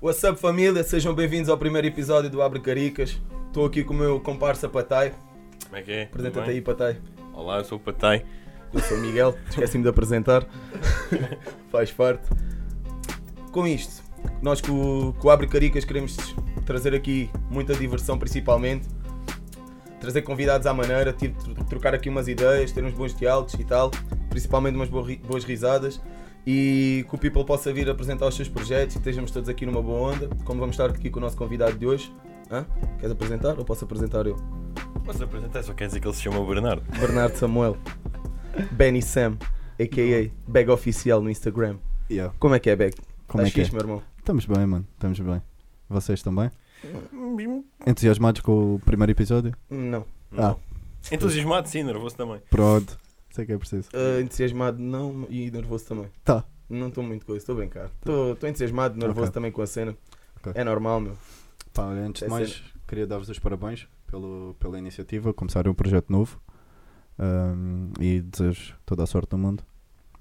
What's up família? Sejam bem-vindos ao primeiro episódio do Abre Caricas. Estou aqui com o meu comparsa Patai. Como é que é? Apresenta-te aí, Patai. Olá, eu sou o Patai. Eu sou o Miguel, esqueci-me de apresentar. Faz parte. Com isto, nós com, o- com o Abre Caricas queremos trazer aqui muita diversão, principalmente. Trazer convidados à maneira, tro- trocar aqui umas ideias, ter uns bons diálogos e tal. Principalmente umas boas risadas. E que o People possa vir apresentar os seus projetos e estejamos todos aqui numa boa onda. Como vamos estar aqui com o nosso convidado de hoje. Hã? Queres apresentar ou posso apresentar eu? Posso apresentar, só quer dizer que ele se chama Bernardo. Bernardo Samuel. Benny Sam, a.k.a. Bag Oficial no Instagram. Yeah. Como é que é, Bag? Como é que é? fixe, meu irmão? Estamos bem, mano. Estamos bem. Vocês também? Entusiasmados com o primeiro episódio? Não. Ah. Entusiasmado, sim, nervoso também. Pronto. Sei que é preciso. Ah, entusiasmado não e nervoso também. Tá. Não estou muito coisa, estou a brincar. Estou estou entusiasmado, nervoso Ok. também com a cena. Ok. É normal, meu. Pá, olha, antes É de mais, queria dar-vos os parabéns pelo, pela iniciativa, começarem um projeto novo. Ahm, e desejo toda a sorte do mundo.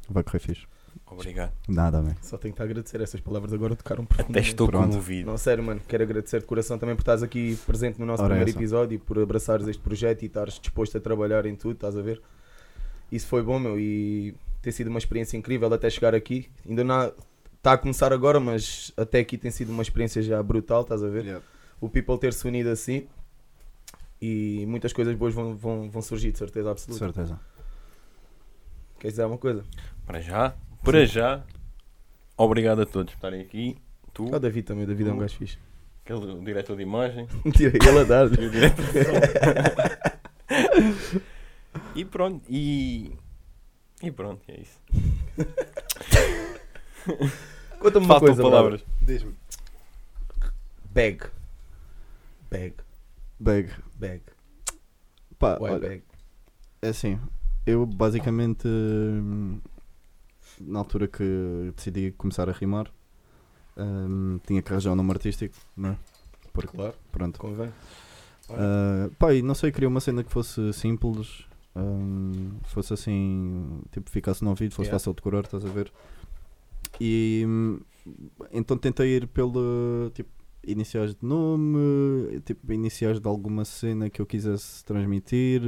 Vai correr fixe. Obrigado. Nada, bem. Só tenho que te agradecer. Essas palavras agora tocaram Até profundamente. estou Pronto. comovido. Não, sério, mano. Quero agradecer de coração também por estares aqui presente no nosso Ora, primeiro essa. episódio e por abraçares este projeto e estares disposto a trabalhar em tudo, estás a ver? Isso foi bom, meu, e tem sido uma experiência incrível até chegar aqui. Ainda não está a começar agora, mas até aqui tem sido uma experiência já brutal, estás a ver? O People ter se unido assim e muitas coisas boas vão, vão, vão surgir, de certeza De absoluta. certeza. Queres dizer alguma coisa? Para já, para já, obrigado a todos por estarem aqui. Tu, o David também, o David é um gajo fixe. aquele diretor de imagem Tira ele a dar. e pronto, e. E pronto, é isso. Conta-me uma Faltam coisa, palavras. Diz-me. Bag. Bag. Bag. Bag. Pá, Why olha, bag? é assim. Eu basicamente, na altura que decidi começar a rimar, hum, tinha que arranjar um nome artístico, não é? Porque, Claro, pronto. convém. Uh, pá, e não sei, queria uma cena que fosse simples, fosse assim, tipo, ficasse no ouvido, fosse Yeah. fácil de decorar, estás a ver? E então tentei ir pelo tipo iniciais de nome, tipo iniciais de alguma cena que eu quisesse transmitir,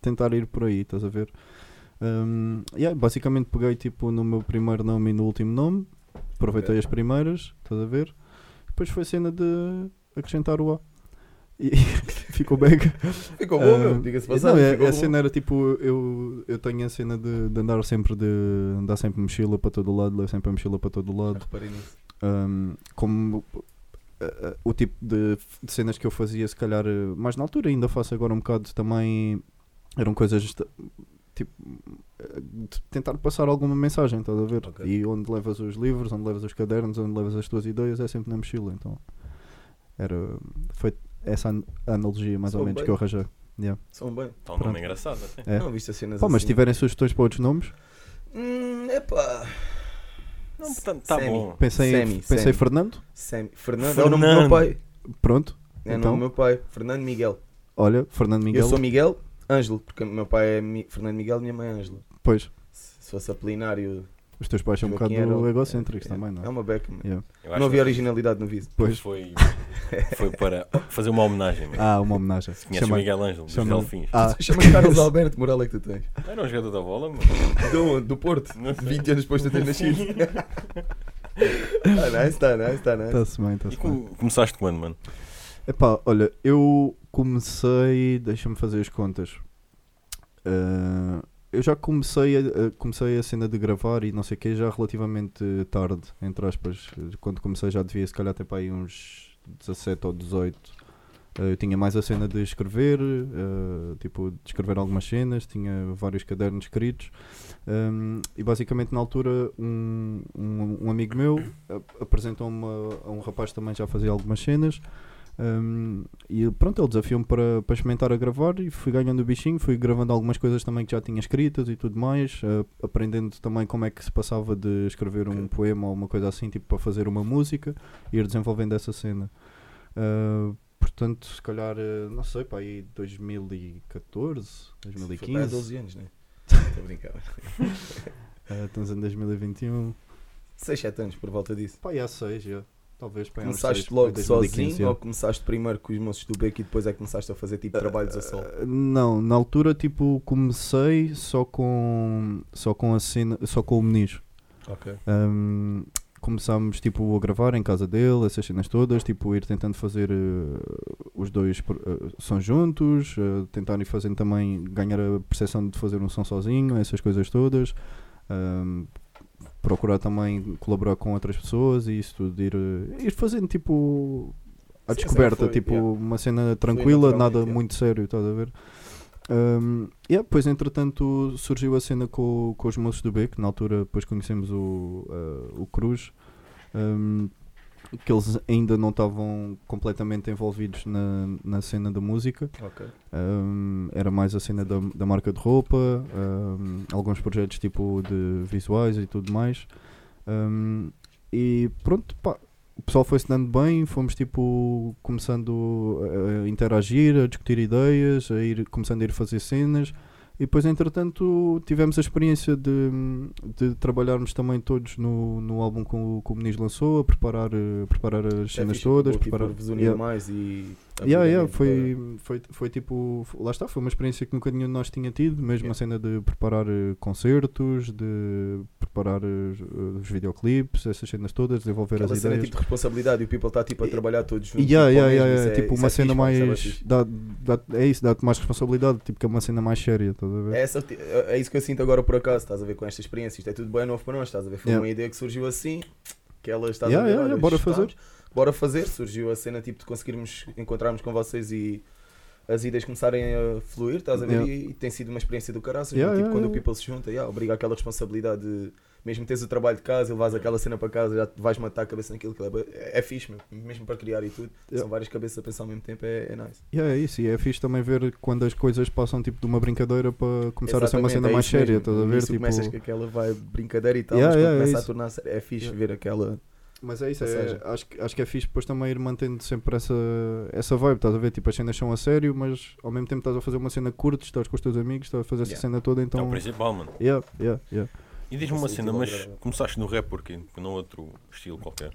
tentar ir por aí, estás a ver? Um, yeah, basicamente peguei tipo no meu primeiro nome e no último nome, aproveitei Ok. as primeiras, estás a ver? Depois foi cena de acrescentar o A. E ficou bem. Ficou bom, meu. Ah, Diga-se não, passagem. é- a cena era tipo, eu, eu tenho a cena de, de andar sempre de andar sempre mochila para todo lado, levo sempre a mochila para todo lado. Reparei nisso. Um, como uh, o tipo de, de cenas que eu fazia, se calhar, mais na altura, ainda faço agora um bocado também, eram coisas tipo tentar passar alguma mensagem, estás a ver? Ok. E onde levas os livros, onde levas os cadernos, onde levas as tuas ideias, é sempre na mochila. Então era foi essa an- analogia mais ou Soa menos bem. que eu arranjei. Yeah. São bem. Está um nome engraçado até. É. Não viste as cenas Pá, mas assim. se tiverem sugestões para outros nomes, Hum, epá. Não, portanto, está Semi. bom. pensei, em, Semi, pensei semi. em Fernando, Sam. Fernando. É o nome do meu pai. pronto. É o Então? nome do meu pai. Fernando Miguel. Olha, Fernando Miguel, Eu sou Miguel Ângelo, porque o meu pai é Mi- Fernando Miguel e minha mãe é Ângela. pois, Se se fosse apolinário. Os teus pais são um Joaquim bocado era- egocêntricos é, também, não É é? uma beca. Yeah. Não havia originalidade no vídeo. Pois. Foi, foi para fazer uma homenagem. mesmo. Ah, uma homenagem. Conheces o Chama- Miguel Ângelo, dos chama- Delfins. Ah, Chama Carlos Alberto Moral é que tu tens. Era um jogador da bola, mano. Do, do Porto. Não sei. 20 anos depois de eu ter nascido. Tá nice, tá nice, tá nice. está-se bem, está-se bem. com- começaste quando, mano? Epá, olha, eu comecei, deixa-me fazer as contas. Ah, eu já comecei a, comecei a cena de gravar e não sei o que já relativamente tarde, entre aspas. Quando comecei já devia se calhar ter para aí uns 17 ou 18. Ah, eu tinha mais a cena de escrever, ah, tipo, de escrever algumas cenas, tinha vários cadernos escritos. Um, e basicamente na altura um, um, um amigo meu apresentou-me a, a um rapaz que também já fazia algumas cenas um, e pronto, ele desafiou-me para, para experimentar a gravar e fui ganhando o bichinho, fui gravando algumas coisas também que já tinha escritas e tudo mais, uh, aprendendo também como é que se passava de escrever um poema ou uma coisa assim, tipo para fazer uma música e ir desenvolvendo essa cena. Uh, portanto, se calhar, uh, não sei, para aí 2014, Foi para aí 2015, há 12 anos, né? Estou a brincar. uh, estamos em 2021, 6, 7 anos por volta disso. Pá, há 6, já. Talvez para Começaste logo sozinho ou começaste primeiro com os moços do beco e depois é que começaste a fazer tipo trabalhos a sol? Não, na altura tipo comecei só com só com a cena, só com o Meniz. Ok. Um, começámos tipo a gravar em casa dele, essas cenas todas, tipo ir tentando fazer uh, os dois uh, sons juntos, uh, tentar ir fazendo também ganhar a percepção de fazer um som sozinho, essas coisas todas. Um, procurar também colaborar com outras pessoas e isso tudo, ir, ir fazendo tipo a Sim, descoberta, foi, tipo yeah. uma cena tranquila, nada yeah. muito sério, estás a ver? Um, yeah, depois entretanto surgiu a cena com, com os moços do Beco, na altura depois conhecemos o, uh, o Cruz, um, que eles ainda não estavam completamente envolvidos na, na cena da música, Ok. um, era mais a cena da, da marca de roupa, um, alguns projetos tipo de visuais e tudo mais. Um, e pronto, pá, o pessoal foi-se dando bem, fomos tipo começando a, a interagir, a discutir ideias, a ir, começando a ir fazer cenas. E depois, entretanto, tivemos a experiência de, de trabalharmos também todos no, no álbum que o, que o Meniz lançou, a preparar, eh, preparar as É cenas fixe, todas. tipo, Preparar, unir Yeah. mais e. Yeah, yeah, foi, foi, foi tipo, lá está, foi uma experiência que nunca nenhum de nós tinha tido, mesmo Yeah. a cena de preparar eh, concertos, de preparar os, os videoclipes, essas cenas todas, desenvolver Aquela as cena ideias. tipo de responsabilidade e o people está tipo a trabalhar todos juntos. Yeah, tipo, yeah, mesmo, yeah, é- tipo uma é cena é mais. fixe. Dá, dá, é isso, dá-te mais responsabilidade, tipo que é uma cena mais séria, estás a ver? É, essa, é isso que eu sinto agora por acaso, estás a ver com esta experiência. Isto é tudo bem novo para nós, estás a ver? Foi uma ideia que surgiu assim, que ela está Yeah, a ver, yeah, yeah, bora estamos, Bora fazer, surgiu a cena tipo de conseguirmos encontrarmos com vocês e as ideias começarem a fluir, estás a ver? Yeah. E, e tem sido uma experiência do caraças, Yeah, tipo, yeah, quando o people se junta, yeah, obriga aquela responsabilidade de mesmo teres o trabalho de casa levas aquela cena para casa, já vais matar a cabeça naquilo que é, é fixe, meu. mesmo para criar e tudo. São várias cabeças a pensar ao mesmo tempo, é, é nice. Yeah, é isso, e é fixe também ver quando as coisas passam tipo de uma brincadeira para começar a ser uma Exatamente, cena é mais séria, estás a ver? Tipo, começas com aquela vai brincadeira e tal, mas quando é começa a tornar é fixe ver aquela. Mas é isso, Ou é- seja- acho, que- acho que é fixe depois também ir mantendo sempre essa, essa vibe, estás a ver? Tipo, as cenas são a sério, mas ao mesmo tempo estás a fazer uma cena curta, estás com os teus amigos, estás a fazer essa Yeah. cena toda, É então. o principal, mano. Yeah, yeah, yeah. E diz-me uma cena, mas começaste no rap porquê? Porque não outro estilo qualquer.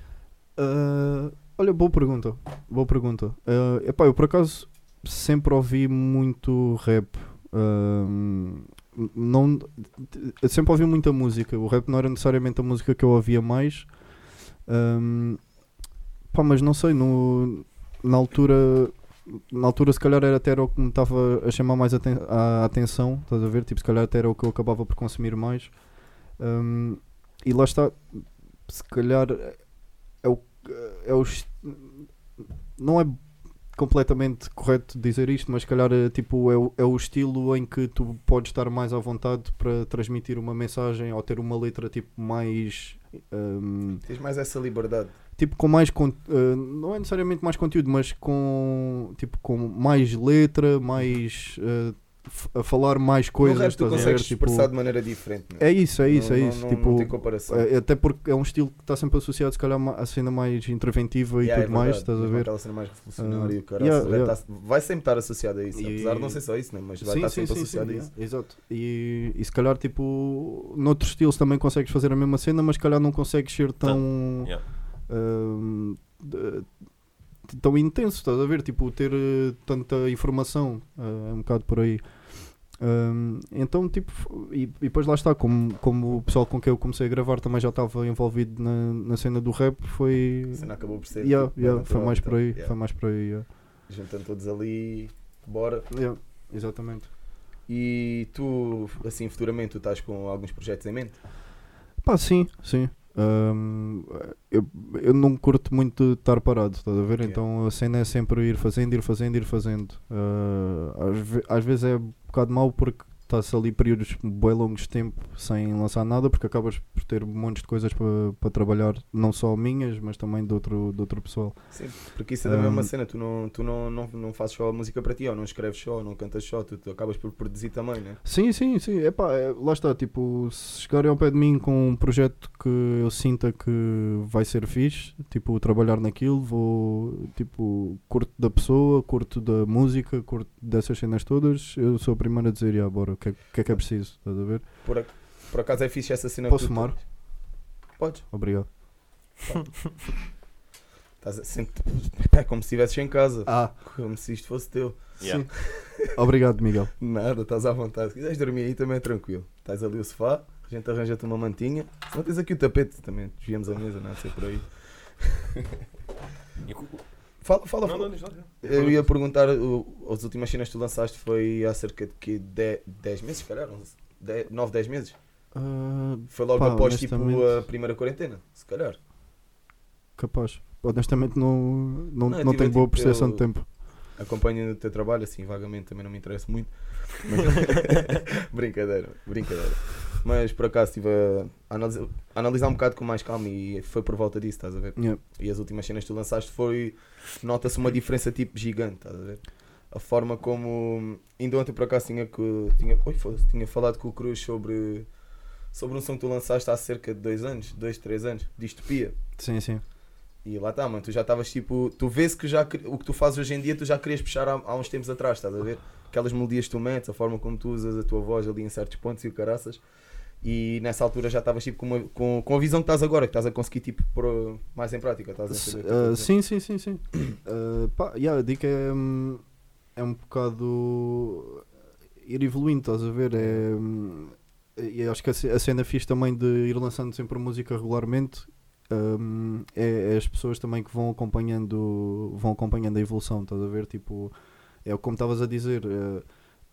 Ah, olha, boa pergunta. Boa pergunta. Ah, epá, eu por acaso sempre ouvi muito rap. Ahm, não, sempre ouvi muita música. O rap não era necessariamente a música que eu ouvia mais. Ahm, pá, mas não sei, no, na altura. Na altura, se calhar, era até era o que me estava a chamar mais aten a atenção. Estás a ver? Tipo, se calhar, até era o que eu acabava por consumir mais. Ahm, e lá está. Se calhar, é o, é o não é completamente correto dizer isto, mas se calhar é, tipo, é, o, é o estilo em que tu podes estar mais à vontade para transmitir uma mensagem ou ter uma letra tipo mais hum, Tens mais essa liberdade. tipo com mais eh, não é necessariamente mais conteúdo, mas com tipo com mais letra, mais f- a falar mais coisas. no rap tu a ver? consegues Tipo, expressar de maneira diferente. meu. é isso, é isso, Não- é não- isso. não- tipo, não tem comparação. é- até porque é um estilo que está sempre associado, se calhar, a cena mais interventiva e Yeah, é tudo mais, verdade, estás a ver? Aquela cena mais revolucionária, Ah, o caraças, yeah, vai yeah. tá- vai sempre estar associado a isso. E- Apesar de não ser só isso, né? mas vai estar sempre associado a isso. Exato. E, e se calhar, tipo, noutros estilos também consegues fazer a mesma cena, mas se calhar não consegues ser tão. Yeah. Tão intenso, estás a ver? Tipo, ter eh, tanta informação, eh, é um bocado por aí. Hum, então, tipo, e, e depois lá está, como, como o pessoal com quem eu comecei a gravar também já estava envolvido na, na cena do rap, foi. A cena acabou por ser. Yeah, tipo, yeah, foi mais por aí, yeah. foi mais por aí. yeah. Juntando todos ali, bora. Yeah, exatamente. E tu, assim, futuramente, tu estás com alguns projetos em mente? Pá, sim, sim. Ahm, eu, eu não curto muito estar parado, estás a ver? Yeah. Então a cena é sempre ir fazendo, ir fazendo, ir fazendo. Ah, às, ve- às vezes é um bocado mau porque está-se ali períodos bem longos de tempo sem lançar nada porque acabas por ter montes de coisas para para trabalhar, não só minhas, mas também de outro, de outro pessoal. Sim, porque isso é da mesma Um, cena, tu não, tu não, não, não fazes só a música para ti, ou não escreves só, ou não cantas só, tu, tu acabas por produzir também, né? Sim, sim, sim. Epá, é, lá está, tipo, se chegarem ao pé de mim com um projeto que eu sinta que vai ser fixe, tipo, trabalhar naquilo, vou, tipo, curto da pessoa, curto da música, curto dessas cenas todas, eu sou o primeiro a dizer, ah, bora, que, é- o que é que é preciso, estás a ver? Por, ac- por acaso é fixe essa cena Posso que tu- fumar? Podes. Obrigado. Estás a- sempre, é como se estivesses em casa. Ah, Como se isto fosse teu. Yeah. obrigado, Miguel. Nada, estás à vontade. Se quiseres dormir aí também é tranquilo. Estás ali o sofá, a gente arranja-te uma mantinha. Se não tens aqui o tapete também, desviamos a mesa, não é? Sei por aí. E cu- Fala, fala, Não, fala. não, diz lá. Eu ia perguntar, o, as últimas cenas que tu lançaste foi há cerca de que 10 meses, se calhar? 9, 10 meses? Ah, Foi logo Pá, após tipo a primeira quarentena, se calhar. capaz. Honestamente, não, não, Não, não tive, tenho boa tipo, percepção de tempo. Acompanho o teu trabalho, assim, vagamente também não me interessa muito. Mas- brincadeira, brincadeira. Mas por acaso estive a analisar, a analisar um bocado com mais calma e foi por volta disso, estás a ver? Yeah. E as últimas cenas que tu lançaste foi. Nota-se uma diferença tipo gigante, estás a ver? A forma como. Ainda ontem por acaso tinha que. Tinha, oi, tinha falado com o Cruz sobre. Sobre um som que tu lançaste há cerca de dois anos, dois, três anos, distopia. Sim, sim. E lá está, mano, tu já estavas tipo. Tu vês que já o que tu fazes hoje em dia tu já querias puxar há, há uns tempos atrás, estás a ver? Aquelas melodias que tu metes, a forma como tu usas a tua voz ali em certos pontos e o caraças. E nessa altura já estavas tipo com, uma- com, com a visão que estás agora, que estás a conseguir tipo pôr mais em prática, estás a S- entender o que eu estou a ah, dizer? sim, sim, sim, sim. Ah, pá, yeah, a dica é, hum, é um bocado ir evoluindo, estás a ver? É, hum, e acho que a ce- a cena fixe também de ir lançando sempre música regularmente hum, é, é as pessoas também que vão acompanhando vão acompanhando a evolução, estás a ver? Tipo, é como estavas a dizer. eh,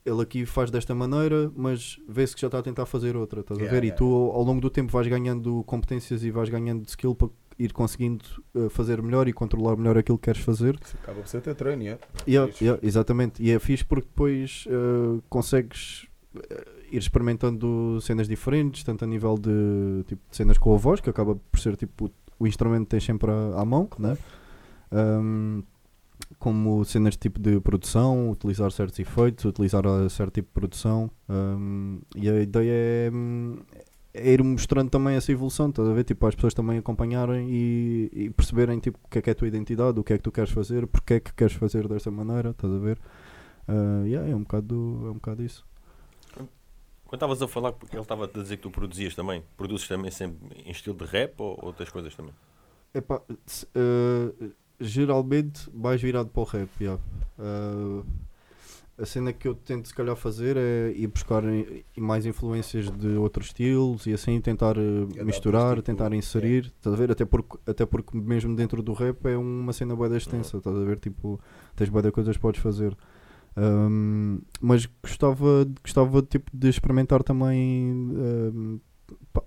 ele aqui faz desta maneira, mas vê-se que já está a tentar fazer outra, estás a Yeah, ver? yeah, E tu ao ao longo do tempo vais ganhando competências e vais ganhando skill para ir conseguindo eh, fazer melhor e controlar melhor aquilo que queres fazer. Isso acaba por ser teu treino, é? Yeah, yeah, exatamente. E é fixe porque depois eh, consegues eh, ir experimentando cenas diferentes, tanto a nível de, tipo, de cenas com a voz, que acaba por ser tipo o, o instrumento que tens sempre à, à mão, né? Um, como cenas tipo de produção, utilizar certos efeitos, utilizar uh, certo tipo de produção. um, e a ideia é, hum, é ir mostrando também essa evolução, estás a ver? Tipo, as pessoas também acompanharem e, e perceberem tipo, o que é que é a tua identidade, o que é que tu queres fazer, porque é que queres fazer desta maneira, estás a ver? Uh, yeah, é um bocado é um bocado isso. Quando estavas a falar, porque ele estava a dizer que tu produzias também, produzes também sempre em estilo de rap ou outras coisas também? Epá, uh, geralmente mais virado para o rap, yeah. Uh, a cena que eu tento se calhar fazer é ir buscar mais influências de outros estilos e assim tentar adaptas, misturar, tentar inserir, estás a ver? Até porque, até porque mesmo dentro do rap é uma cena boa extensa, estás a ver? Tipo, tens coisas que podes fazer. Um, mas gostava, gostava tipo, de experimentar também um,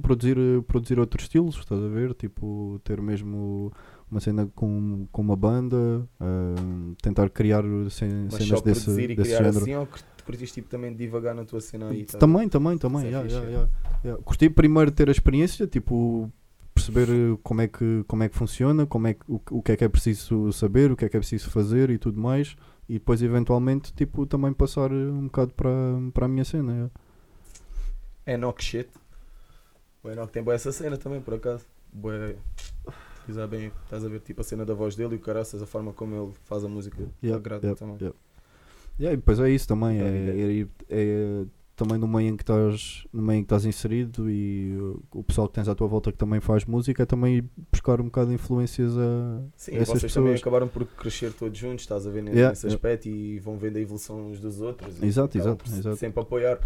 produzir, produzir outros estilos, estás a ver? Tipo, ter mesmo uma cena com, com uma banda, um, tentar criar cen- Mas cenas só desse, e desse criar género. assim ou cur- curtiste tipo também de divagar na tua cena aí? tá? Também, também, também. É yeah, yeah, é. yeah, yeah. Curti primeiro ter a experiência, tipo, perceber eh, como é que, como é que funciona, como é que, o, o que é que é preciso saber, o que é que é preciso fazer e tudo mais. E depois, eventualmente, tipo, também passar eh, um bocado para, para a minha cena. yeah. Enoch shit. O Enoch tem boa essa cena também, por acaso. Boa. Utilizar bem, estás a ver tipo a cena da voz dele e o caraças, a forma como ele faz a música. Yeah, agrada yeah, também. yeah. Yeah, e depois é isso também, é, Dá ideia. é, é também no meio em que estás, no meio em que estás inserido e o pessoal que tens à tua volta que também faz música é também buscar um bocado de influências a Sim, essas vocês também pessoas. acabaram por crescer todos juntos, estás a ver nesse, Yeah, nesse yeah. aspecto e vão vendo a evolução uns dos outros. Exato, exato, exato. Sempre apoiar.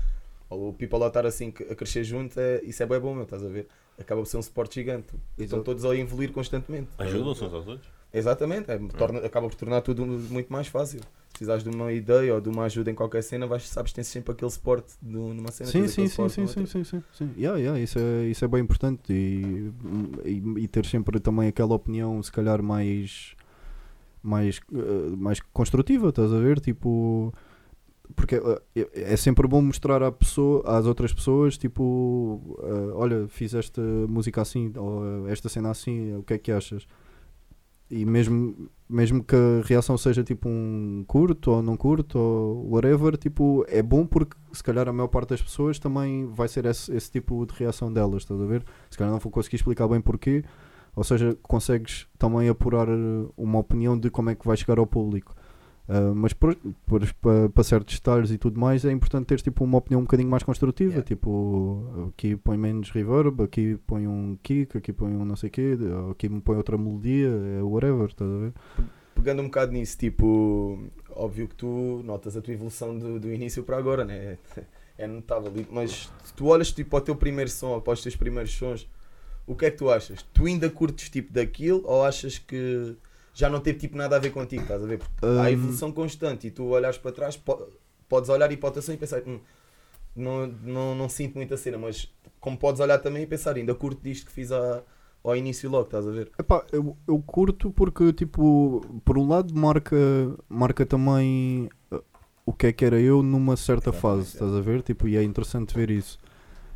O people lá estar assim a crescer junto, é, isso é bem bom, meu, estás a ver? Acaba por ser um suporte gigante. Estão Exato. todos a evoluir constantemente. Ajudam-se uns aos outros? Exatamente, é, torna- acaba por tornar tudo muito mais fácil. Se precisares de uma ideia ou de uma ajuda em qualquer cena, vais, sabes que tens sempre aquele suporte de, numa cena. Sim, sim, sim, sim, sim, sim, sim, sim. Yeah, yeah, isso, é, isso é bem importante e, e, e ter sempre também aquela opinião se calhar mais mais, eh, mais construtiva, estás a ver? Tipo, porque é é sempre bom mostrar à pessoa, às outras pessoas, tipo, eh, olha, fiz esta música assim, ou eh, esta cena assim, o que é que achas? E mesmo, mesmo que a reação seja tipo um curto ou não curto ou whatever, tipo, é bom porque se calhar a maior parte das pessoas também vai ser esse, esse tipo de reação delas, estás a ver? Se calhar não vou conseguir explicar bem porquê, ou seja, consegues também apurar uma opinião de como é que vai chegar ao público. Ah, mas para certos detalhes e tudo mais é importante teres tipo uma opinião um bocadinho mais construtiva, Yeah. tipo aqui põe menos reverb, aqui põe um kick, aqui põe um não sei o quê, aqui me põe outra melodia, é whatever, estás a ver? Pegando um bocado nisso, tipo, óbvio que tu notas a tua evolução do, do início para agora, né? É notável. Mas tu olhas tipo, para o teu primeiro som, para os teus primeiros sons, o que é que tu achas? Tu ainda curtes tipo daquilo ou achas que já não teve tipo nada a ver contigo? Estás a ver? Porque há Hum, evolução constante e tu olhas para trás, po- podes olhar e para o som e pensar, "Hum, não, não, não sinto muita cena, mas como podes olhar também e pensar, ainda curto disto que fiz a- ao início logo, estás a ver? Epá, eu, eu curto porque, tipo, por um lado marca, marca também uh, o que é que era eu numa certa Exatamente, fase, é. estás a ver? Tipo, e é interessante ver isso.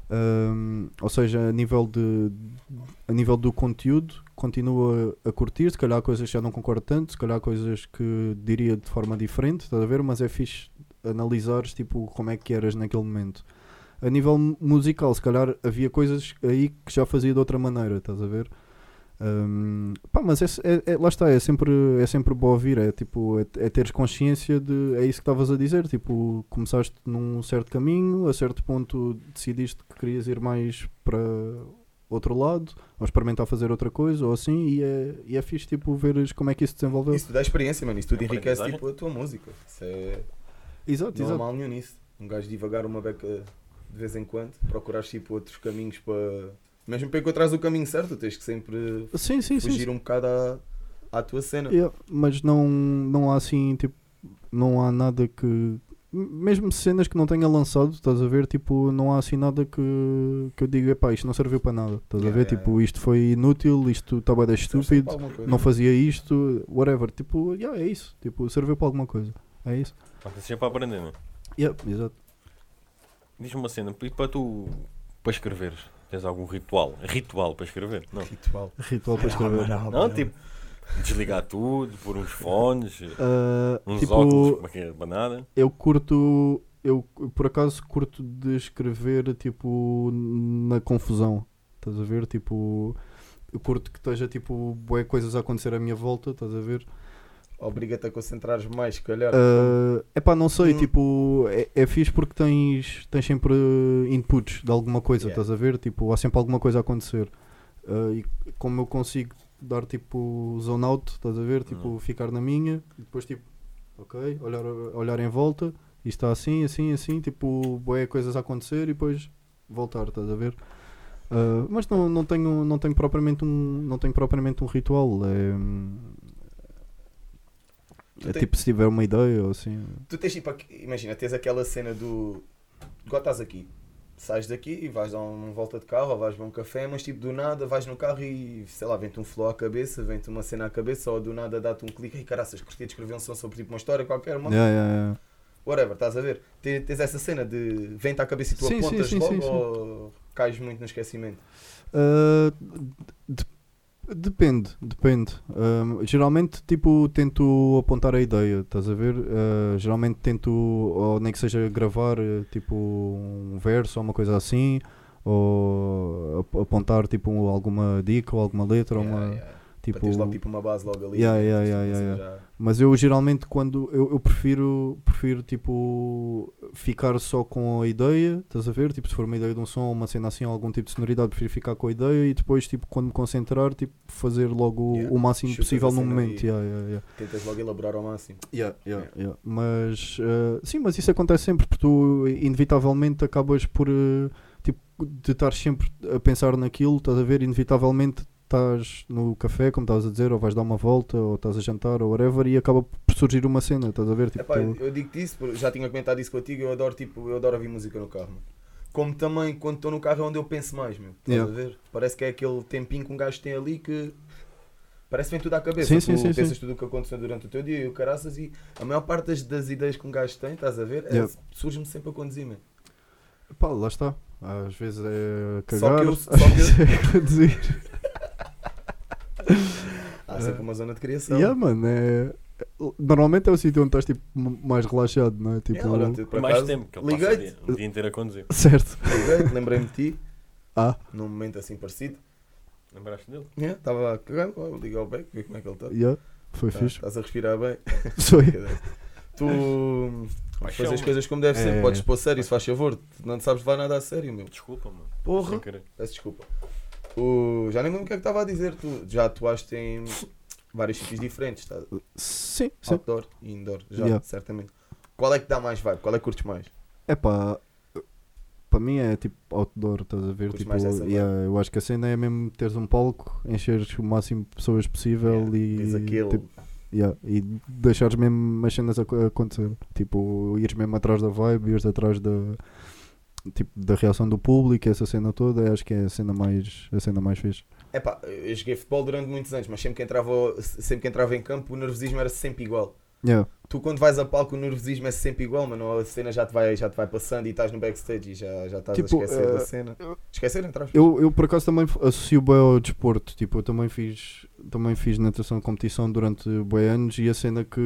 Um, ou seja, a nível, de, a nível do conteúdo, continuo a, curtir. Se calhar coisas que já não concordo tanto, se calhar coisas que diria de forma diferente, estás a ver? Mas é fixe analisares tipo, como é que eras naquele momento. A nível mu- musical, se calhar havia coisas aí que já fazia de outra maneira, estás a ver? Um, pá, mas é, é- é- lá está, é sempre, é sempre bom ouvir, é tipo, é, é teres consciência de, é isso que estavas a dizer, tipo, começaste num certo caminho, a certo ponto decidiste que querias ir mais para outro lado, ou experimentar fazer outra coisa, ou assim, e é, e é fixe, tipo, veres como é que isso se desenvolveu. Isso é experiência, mano. Isso tudo É enriquece tipo, a tua música. Isso é. Exato, Não há exato. mal nenhum nisso. Um gajo divagar uma beca de vez em quando, procurar tipo outros caminhos para. Mesmo para encontrares o caminho certo, tens que sempre Sim, sim, sim. fugir um bocado à, à tua cena. Yeah, mas não, não há assim, tipo, não há nada que. Mesmo cenas que não tenha lançado, estás a ver? Tipo, não há assim nada que, que eu diga, pá, isto não serviu para nada. Estás a Yeah, ver? yeah, tipo, yeah. isto foi inútil, isto estava a sempre estúpido, não fazia isto, whatever. Tipo, yeah, é isso. Tipo, serviu para alguma coisa. É isso. Mas é sempre para aprender, não é? Yeah, exato. Diz-me uma cena, e para tu, para escreveres, tens algum ritual? Ritual para escrever? Não. Ritual. Ritual para escrever. Não, tipo, desligar tudo, pôr uns fones, Ah, uns tipo, óculos, como é que é, banana. eu curto eu por acaso curto de escrever tipo na confusão estás a ver tipo eu curto que esteja tipo bué coisas a acontecer à minha volta estás a ver Obriga-te a concentrares mais, se calhar. é pá não sei Hum. tipo é, é fixe porque tens tens sempre inputs de alguma coisa Yeah. estás a ver tipo há sempre alguma coisa a acontecer Ah, e como eu consigo dar tipo zone out estás a ver tipo Uhum. ficar na minha e depois tipo ok olhar olhar em volta isto está assim, assim, assim, tipo, boé coisas a acontecer e depois voltar, estás a ver? Ah, mas não, não, tenho, não, tenho propriamente um, não tenho propriamente um ritual. É, é tipo se tiver uma ideia ou assim. Tu tens tipo, imagina, tens aquela cena do. Estás aqui, sais daqui e vais dar uma volta de carro ou vais beber um café, mas tipo do nada vais no carro e sei lá, vem-te um flow à cabeça, vem-te uma cena à cabeça ou do nada dá-te um clique e caraças, curti de escrever um som sobre tipo uma história qualquer, uma Yeah, yeah, yeah. whatever, estás a ver? Tens, tens essa cena de vem-te à cabeça e tu Sim, apontas sim, logo sim, sim. ou cais muito no esquecimento? De- depende, depende. Ah, geralmente, tipo, tento apontar a ideia, estás a ver? Ah, geralmente tento, ou nem que seja gravar, tipo, um verso ou uma coisa assim, ou ap- apontar, tipo, alguma dica ou alguma letra, ou Yeah, uma, yeah. Tipo... Para teres logo tipo uma base logo ali. Yeah, né? yeah, Tipo, yeah, yeah, já- Mas eu geralmente quando eu, eu prefiro prefiro tipo ficar só com a ideia, estás a ver? Tipo se for uma ideia de um som, uma cena assim, algum tipo de sonoridade, prefiro ficar com a ideia e depois tipo quando me concentrar, tipo fazer logo o máximo possível no momento. Yeah. Tentas logo elaborar ao máximo. Mas eh, sim, mas isso acontece sempre porque tu inevitavelmente acabas por eh, tipo de estar sempre a pensar naquilo, estás a ver? Inevitavelmente estás no café, como estavas a dizer, ou vais dar uma volta, ou estás a jantar, ou whatever, e acaba por surgir uma cena, estás a ver? Tipo, Epá, tu- eu digo-te isso, já tinha comentado isso contigo, eu adoro, tipo, eu adoro ouvir música no carro. mano. Como também quando estou no carro é onde eu penso mais, meu. Estás Yeah. a ver? Parece que é aquele tempinho que um gajo tem ali que parece que vem tudo à cabeça. Sim, tu sim, sim, pensas tudo o que aconteceu durante o teu dia e o caraças e a maior parte das, das ideias que um gajo tem, estás a ver, é- Yeah. surge-me sempre a conduzir, meu. Pá, lá está. Às vezes é Só cagar, que eu- só que eu- é conduzir. Há sempre uma zona de criação. Yeah, mano, é... Normalmente é o sítio onde estás tipo, mais relaxado, não é? Tipo, Yeah, olha, E mais acaso, tempo, que ele passa o liguei-te, dia, o dia inteiro a conduzir. certo. liguei-te, lembrei-me de ti, Ah, num momento assim parecido. Lembraste dele? Estava a cagar, liguei ao Beck, ver como é que ele está. yeah. Foi Tá, fixe. Estás a respirar bem. Foi. tu Paixão, fazes as coisas como deve ser, É. podes pôr sério, se faz favor. Tu Não sabes levar nada a sério, meu. Desculpa, mano. Porra. Peço desculpa. O... Já nem lembro o que é que estava a dizer. Tu já atuaste em vários sítios diferentes, tá? Sim, sim. outdoor e indoor, já, Yeah. certamente. Qual é que dá mais vibe? Qual é que curtes mais? É pá, para mim é tipo outdoor, estás a ver? Curtes Tipo, essa yeah, eu acho que a cena é mesmo teres um palco, encheres o máximo de pessoas possível Yeah, e, tipo, yeah, e deixares mesmo as cenas acontecer. Tipo, ires mesmo atrás da vibe, ires atrás da, tipo, da reação do público, essa cena toda, acho que é a cena mais, a cena mais fixe. Epá, eu joguei futebol durante muitos anos, mas sempre que entrava, sempre que entrava em campo o nervosismo era sempre igual. Yeah. Tu quando vais a palco o nervosismo é sempre igual, mano. A cena já te vai, já te vai passando e estás no backstage e já, já estás Tipo, a esquecer eh, da cena. Esquecer, entre aspas. Eu, eu por acaso também associo bem ao desporto, tipo, eu também fiz, também fiz natação de competição durante bem anos e a cena que,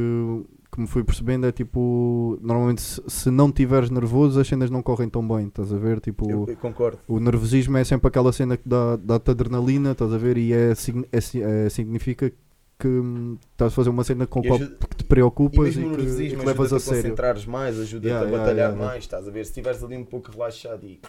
que me fui percebendo é tipo, normalmente se, se não tiveres nervoso as cenas não correm tão bem, estás a ver? Tipo, Eu, eu concordo. o nervosismo é sempre aquela cena que dá- dá-te adrenalina, estás a ver? E é, é é- significa que hum, estás a fazer uma cena com E qual ajuda- que te E preocupas e, o que, e que levas a a sério. concentrares mais, ajuda-te Yeah, a batalhar yeah, yeah. mais, estás a ver? Se estiveres ali um pouco relaxado e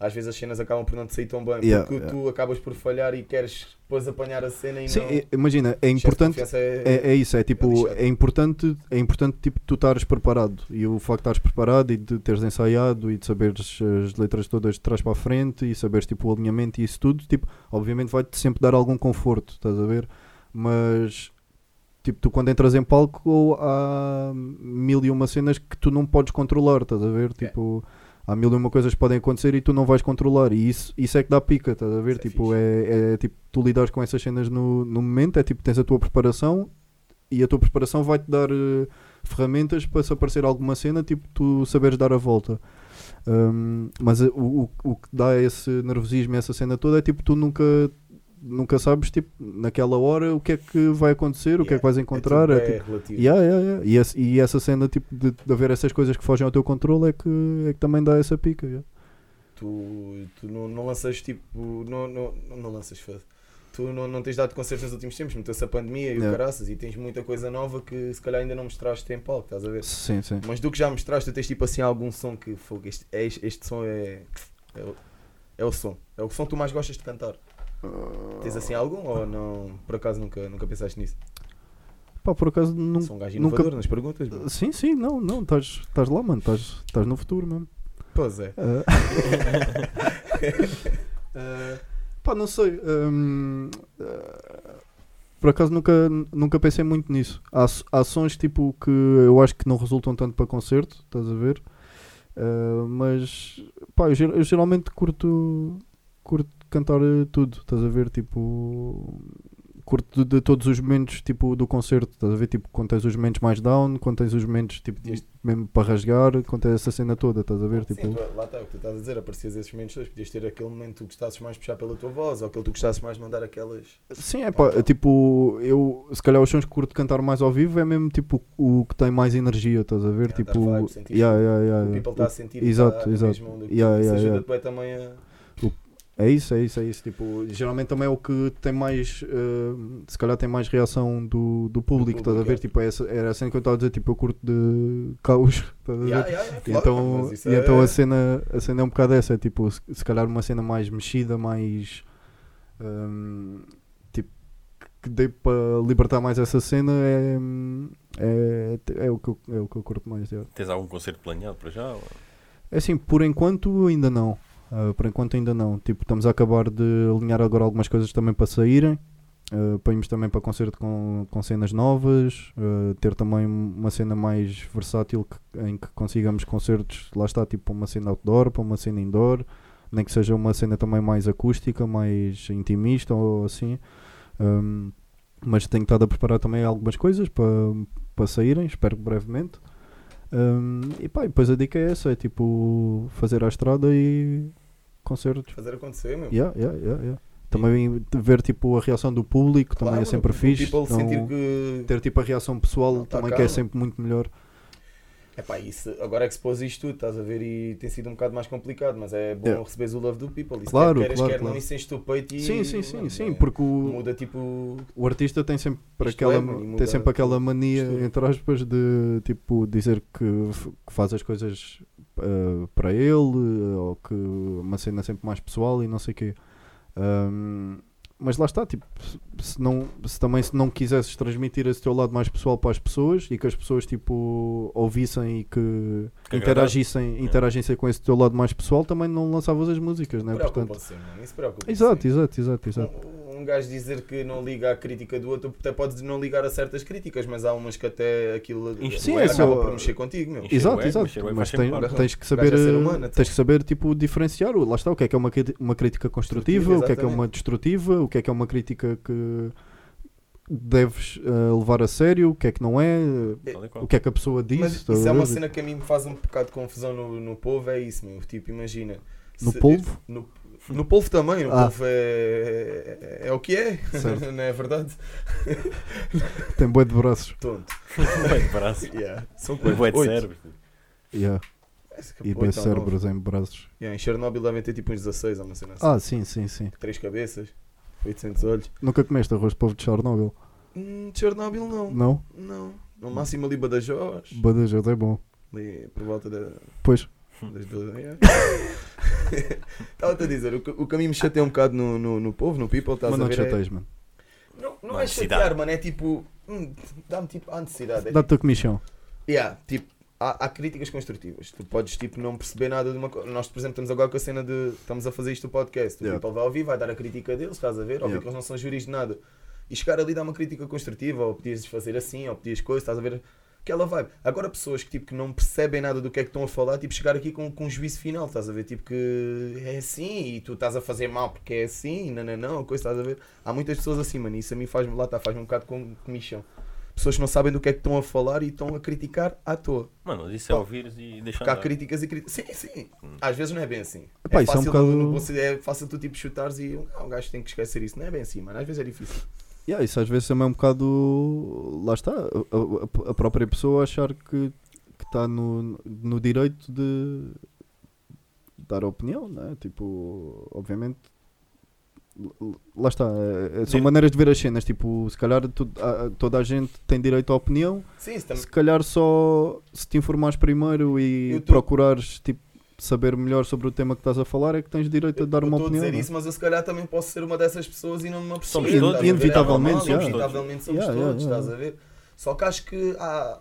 às vezes as cenas acabam por não te sair tão bem, Yeah, porque yeah. tu acabas por falhar e queres depois apanhar a cena e Sim, não... é- imagina, é importante é- É, é isso, é tipo, lixado. é importante, é importante tipo, tu estares preparado e o facto de estares preparado e de teres ensaiado e de saberes as letras todas de trás para a frente e saberes tipo, o alinhamento e isso tudo, tipo, obviamente vai-te sempre dar algum conforto, estás a ver? Mas tipo, tu quando entras em palco há mil e uma cenas que tu não podes controlar, estás a ver? É. Tipo, há mil e uma coisas que podem acontecer e tu não vais controlar e isso, isso é que dá pica, estás a ver? Isso é tipo, é, é tipo, tu lidares com essas cenas no, no momento, é tipo, tens a tua preparação e a tua preparação vai-te dar eh, ferramentas para se aparecer alguma cena, tipo, tu saberes dar a volta. Um, mas eh, o, o, o que dá esse nervosismo essa cena toda é tipo, tu nunca nunca sabes tipo, naquela hora o que é que vai acontecer, o que é que vais encontrar. tudo É, é tipo, relativo. Yeah, yeah, yeah. E, esse- e essa cena tipo, de, de haver essas coisas que fogem ao teu controle é que, é que também dá essa pica. yeah. Tu, tu não, não lanças tipo. Não, não, não, lanças foda. Tu não, não tens dado concertos nos últimos tempos, meteu-se a pandemia e o Yeah. caraças e tens muita coisa nova que se calhar ainda não mostraste em palco, estás a ver? Sim, sim. Mas do que já mostraste, tu tens tipo assim algum som que fogo, este, é, este, este som é, é, é o som. É o som que tu mais gostas de cantar. Tens assim algum ou não? Por acaso nunca, nunca pensaste nisso? Pá, por acaso nunca. Sou um gajo nunca- nas perguntas. Sim, sim, não, não, estás lá, mano, estás no futuro mesmo. Pois é. Ah. Ah, pá, não sei. hum, ah, por acaso nunca, nunca pensei muito nisso. Há, s- há sons tipo que eu acho que não resultam tanto para concerto, estás a ver? Ah, mas pá, eu, eu geralmente curto, curto cantar eh, tudo, estás a ver? Tipo. Curto de, de todos os momentos tipo, do concerto, estás a ver? Tipo, quando tens os momentos mais down, quando tens os momentos tipo, Podias- mesmo para rasgar, quando tens essa cena toda, estás a ver? Tipo, Sim, tu- lá está o que tu estás a dizer, aparecias esses momentos todos, podias ter aquele momento que tu gostasses mais de puxar pela tua voz, ou aquele que tu gostasses mais de mandar aquelas. Sim, é pá, tipo, eu se calhar os sons que curto cantar mais ao vivo é mesmo tipo o que tem mais energia, estás a ver? Yeah, dar tipo, vibe, yeah, yeah, yeah, o yeah. people está a sentir exato, no exato. mesmo. Yeah, Isso yeah, ajuda-te bem também a. É isso, é isso, é isso. Tipo, geralmente também é o que tem mais, eh, se calhar tem mais reação do, do público, estás a ver? é. Tipo, é essa, era a cena que eu estava a dizer, tipo, eu curto de caos, estás a ver? Yeah, yeah, yeah, E claro, então, e é- então a, cena, a cena é um bocado essa, é tipo, se, se calhar uma cena mais mexida, mais hum, tipo que dê para libertar mais essa cena é, é, é, o, que eu, é o que eu curto mais. Tens algum concerto planeado para já? ou- É assim, por enquanto ainda não. Ah, por enquanto ainda não. Tipo, estamos a acabar de alinhar agora algumas coisas também para saírem. Uh, também para concerto com, com cenas novas, ah, ter também uma cena mais versátil que- em que consigamos concertos, lá está, tipo uma cena outdoor, para uma cena indoor, nem que seja uma cena também mais acústica, mais intimista ou assim. Um, mas tenho estado a preparar também algumas coisas para, para saírem, espero brevemente. Um, e pá, e depois a dica é essa: é tipo fazer a estrada e concertos. Fazer acontecer, meu. Yeah, yeah, yeah, yeah. Também ver tipo a reação do público também Claro, é sempre fixe. people então, sentir que. ter tipo a reação pessoal tá também que é sempre muito melhor. Epá, isso, agora é que se pôs isto tudo, estás a ver, e tem sido um bocado mais complicado, mas é bom Yeah. receberes o love do people. Isso Claro, quer queiras, claro, quer claro. não, isso enche o peito e. Sim, sim, sim, mano, sim, é- porque o, Muda tipo. o artista tem sempre Isto aquela, é, muda tem sempre aquela mania, postura. entre aspas, de tipo dizer que, que faz as coisas ah, para ele ou que uma cena sempre mais pessoal e não sei o quê. Ahm, mas lá está, tipo, se- não, se também se não quisesses transmitir esse teu lado mais pessoal para as pessoas e que as pessoas tipo ouvissem e que, Que interagissem, interagissem com esse teu lado mais pessoal, também não lançavas as músicas, né? Portanto, Preocupa-se, mano. Isso preocupa. exato, exato, exato, exato. Um, gajo dizer que não liga à crítica do outro, até podes não ligar a certas críticas, mas há umas que até aquilo Sim, acaba é só- por mexer contigo, meu. Exato, ego, exato. ego Mas tem- tens que saber, é eh, humano, então. tens que saber tipo diferenciar. o- Lá está, o que é que é uma, uma crítica construtiva, o que é que é uma destrutiva, o que é que é uma crítica que deves eh, levar a sério, o que é que não é, o que é que a pessoa diz. Mas isso é uma cena que a mim me faz um bocado de confusão no, no povo, é isso, meu. Tipo, imagina. No se- polvo? No, no polvo também, no Ah. polvo é, é, é o que é, Certo. não é verdade? Tem boi de braços. Tonto. Bué de braço. Yeah. São Bué quantos? de Oito? cérebros. Yeah. E boi ou nove. cérebros em braços. Yeah, em Chernobyl devem ter tipo uns 16 ou uma cena assim. Ah, sim, sim, sim. Três cabeças, 800 olhos. Nunca comeste arroz de povo de Chernobyl? Hum, Chernobyl não. Não? Não. No máximo ali Badajoz. Badajoz é bom. Ali por volta da, Pois. Estava-te a dizer, o, o mim me chateia um bocado no, no, no povo, no people, estás mas a não ver? te é- chateias, mano. Não, não é necessidade. chatear, mano, é tipo. hum, Dá-me tipo a necessidade. É, Dá-te a comichão. Yeah, tipo, há, há críticas construtivas. Tu podes tipo, não perceber nada de uma coisa. Nós, por exemplo, estamos agora com a cena de. Estamos a fazer isto do podcast. O Yeah. people vai ouvir, vai dar a crítica deles, estás a ver? Óbvio Yeah. que eles não são juris de nada. E chegar ali dá uma crítica construtiva, ou podias fazer assim, ou podias coisa, estás a ver? Aquela vibe. Agora, pessoas que, tipo, que não percebem nada do que é que estão a falar, tipo, chegar aqui com, com um juízo final, estás a ver? Tipo, que é assim e tu estás a fazer mal porque é assim, não, não, não, coisa, estás a ver? Há muitas pessoas assim, mano, isso a mim faz-me, lá está, faz-me um bocado com comichão. Pessoas que não sabem do que é que estão a falar e estão a criticar à toa. Mano, mas isso é ouvir e deixar Porque há críticas e críticas. Sim, sim. Às vezes não é bem assim. Epá, é, isso é um fácil bocado- no- no- é fácil tu tipo chutares e ah, o gajo tem que esquecer isso. Não é bem assim, mano. Às vezes é difícil. Yeah, isso às vezes também é um bocado. Lá está, a, a- a própria pessoa achar que está no, no direito de dar opinião, né? Tipo, obviamente. Lá está, é- é- são Sim. maneiras de ver as cenas. Tipo, se calhar tu- a- toda a gente tem direito à opinião. Sim. Se calhar só se te informares primeiro e tô- procurares tipo, saber melhor sobre o tema que estás a falar, é que tens direito a dar eu uma estou a opinião. dizer né? isso, mas eu se calhar também posso ser uma dessas pessoas e não me aperceber. Somos todos, estás a ver? inevitavelmente, É yeah. Inevitavelmente somos Yeah, todos, yeah. estás a ver? Só que acho que há,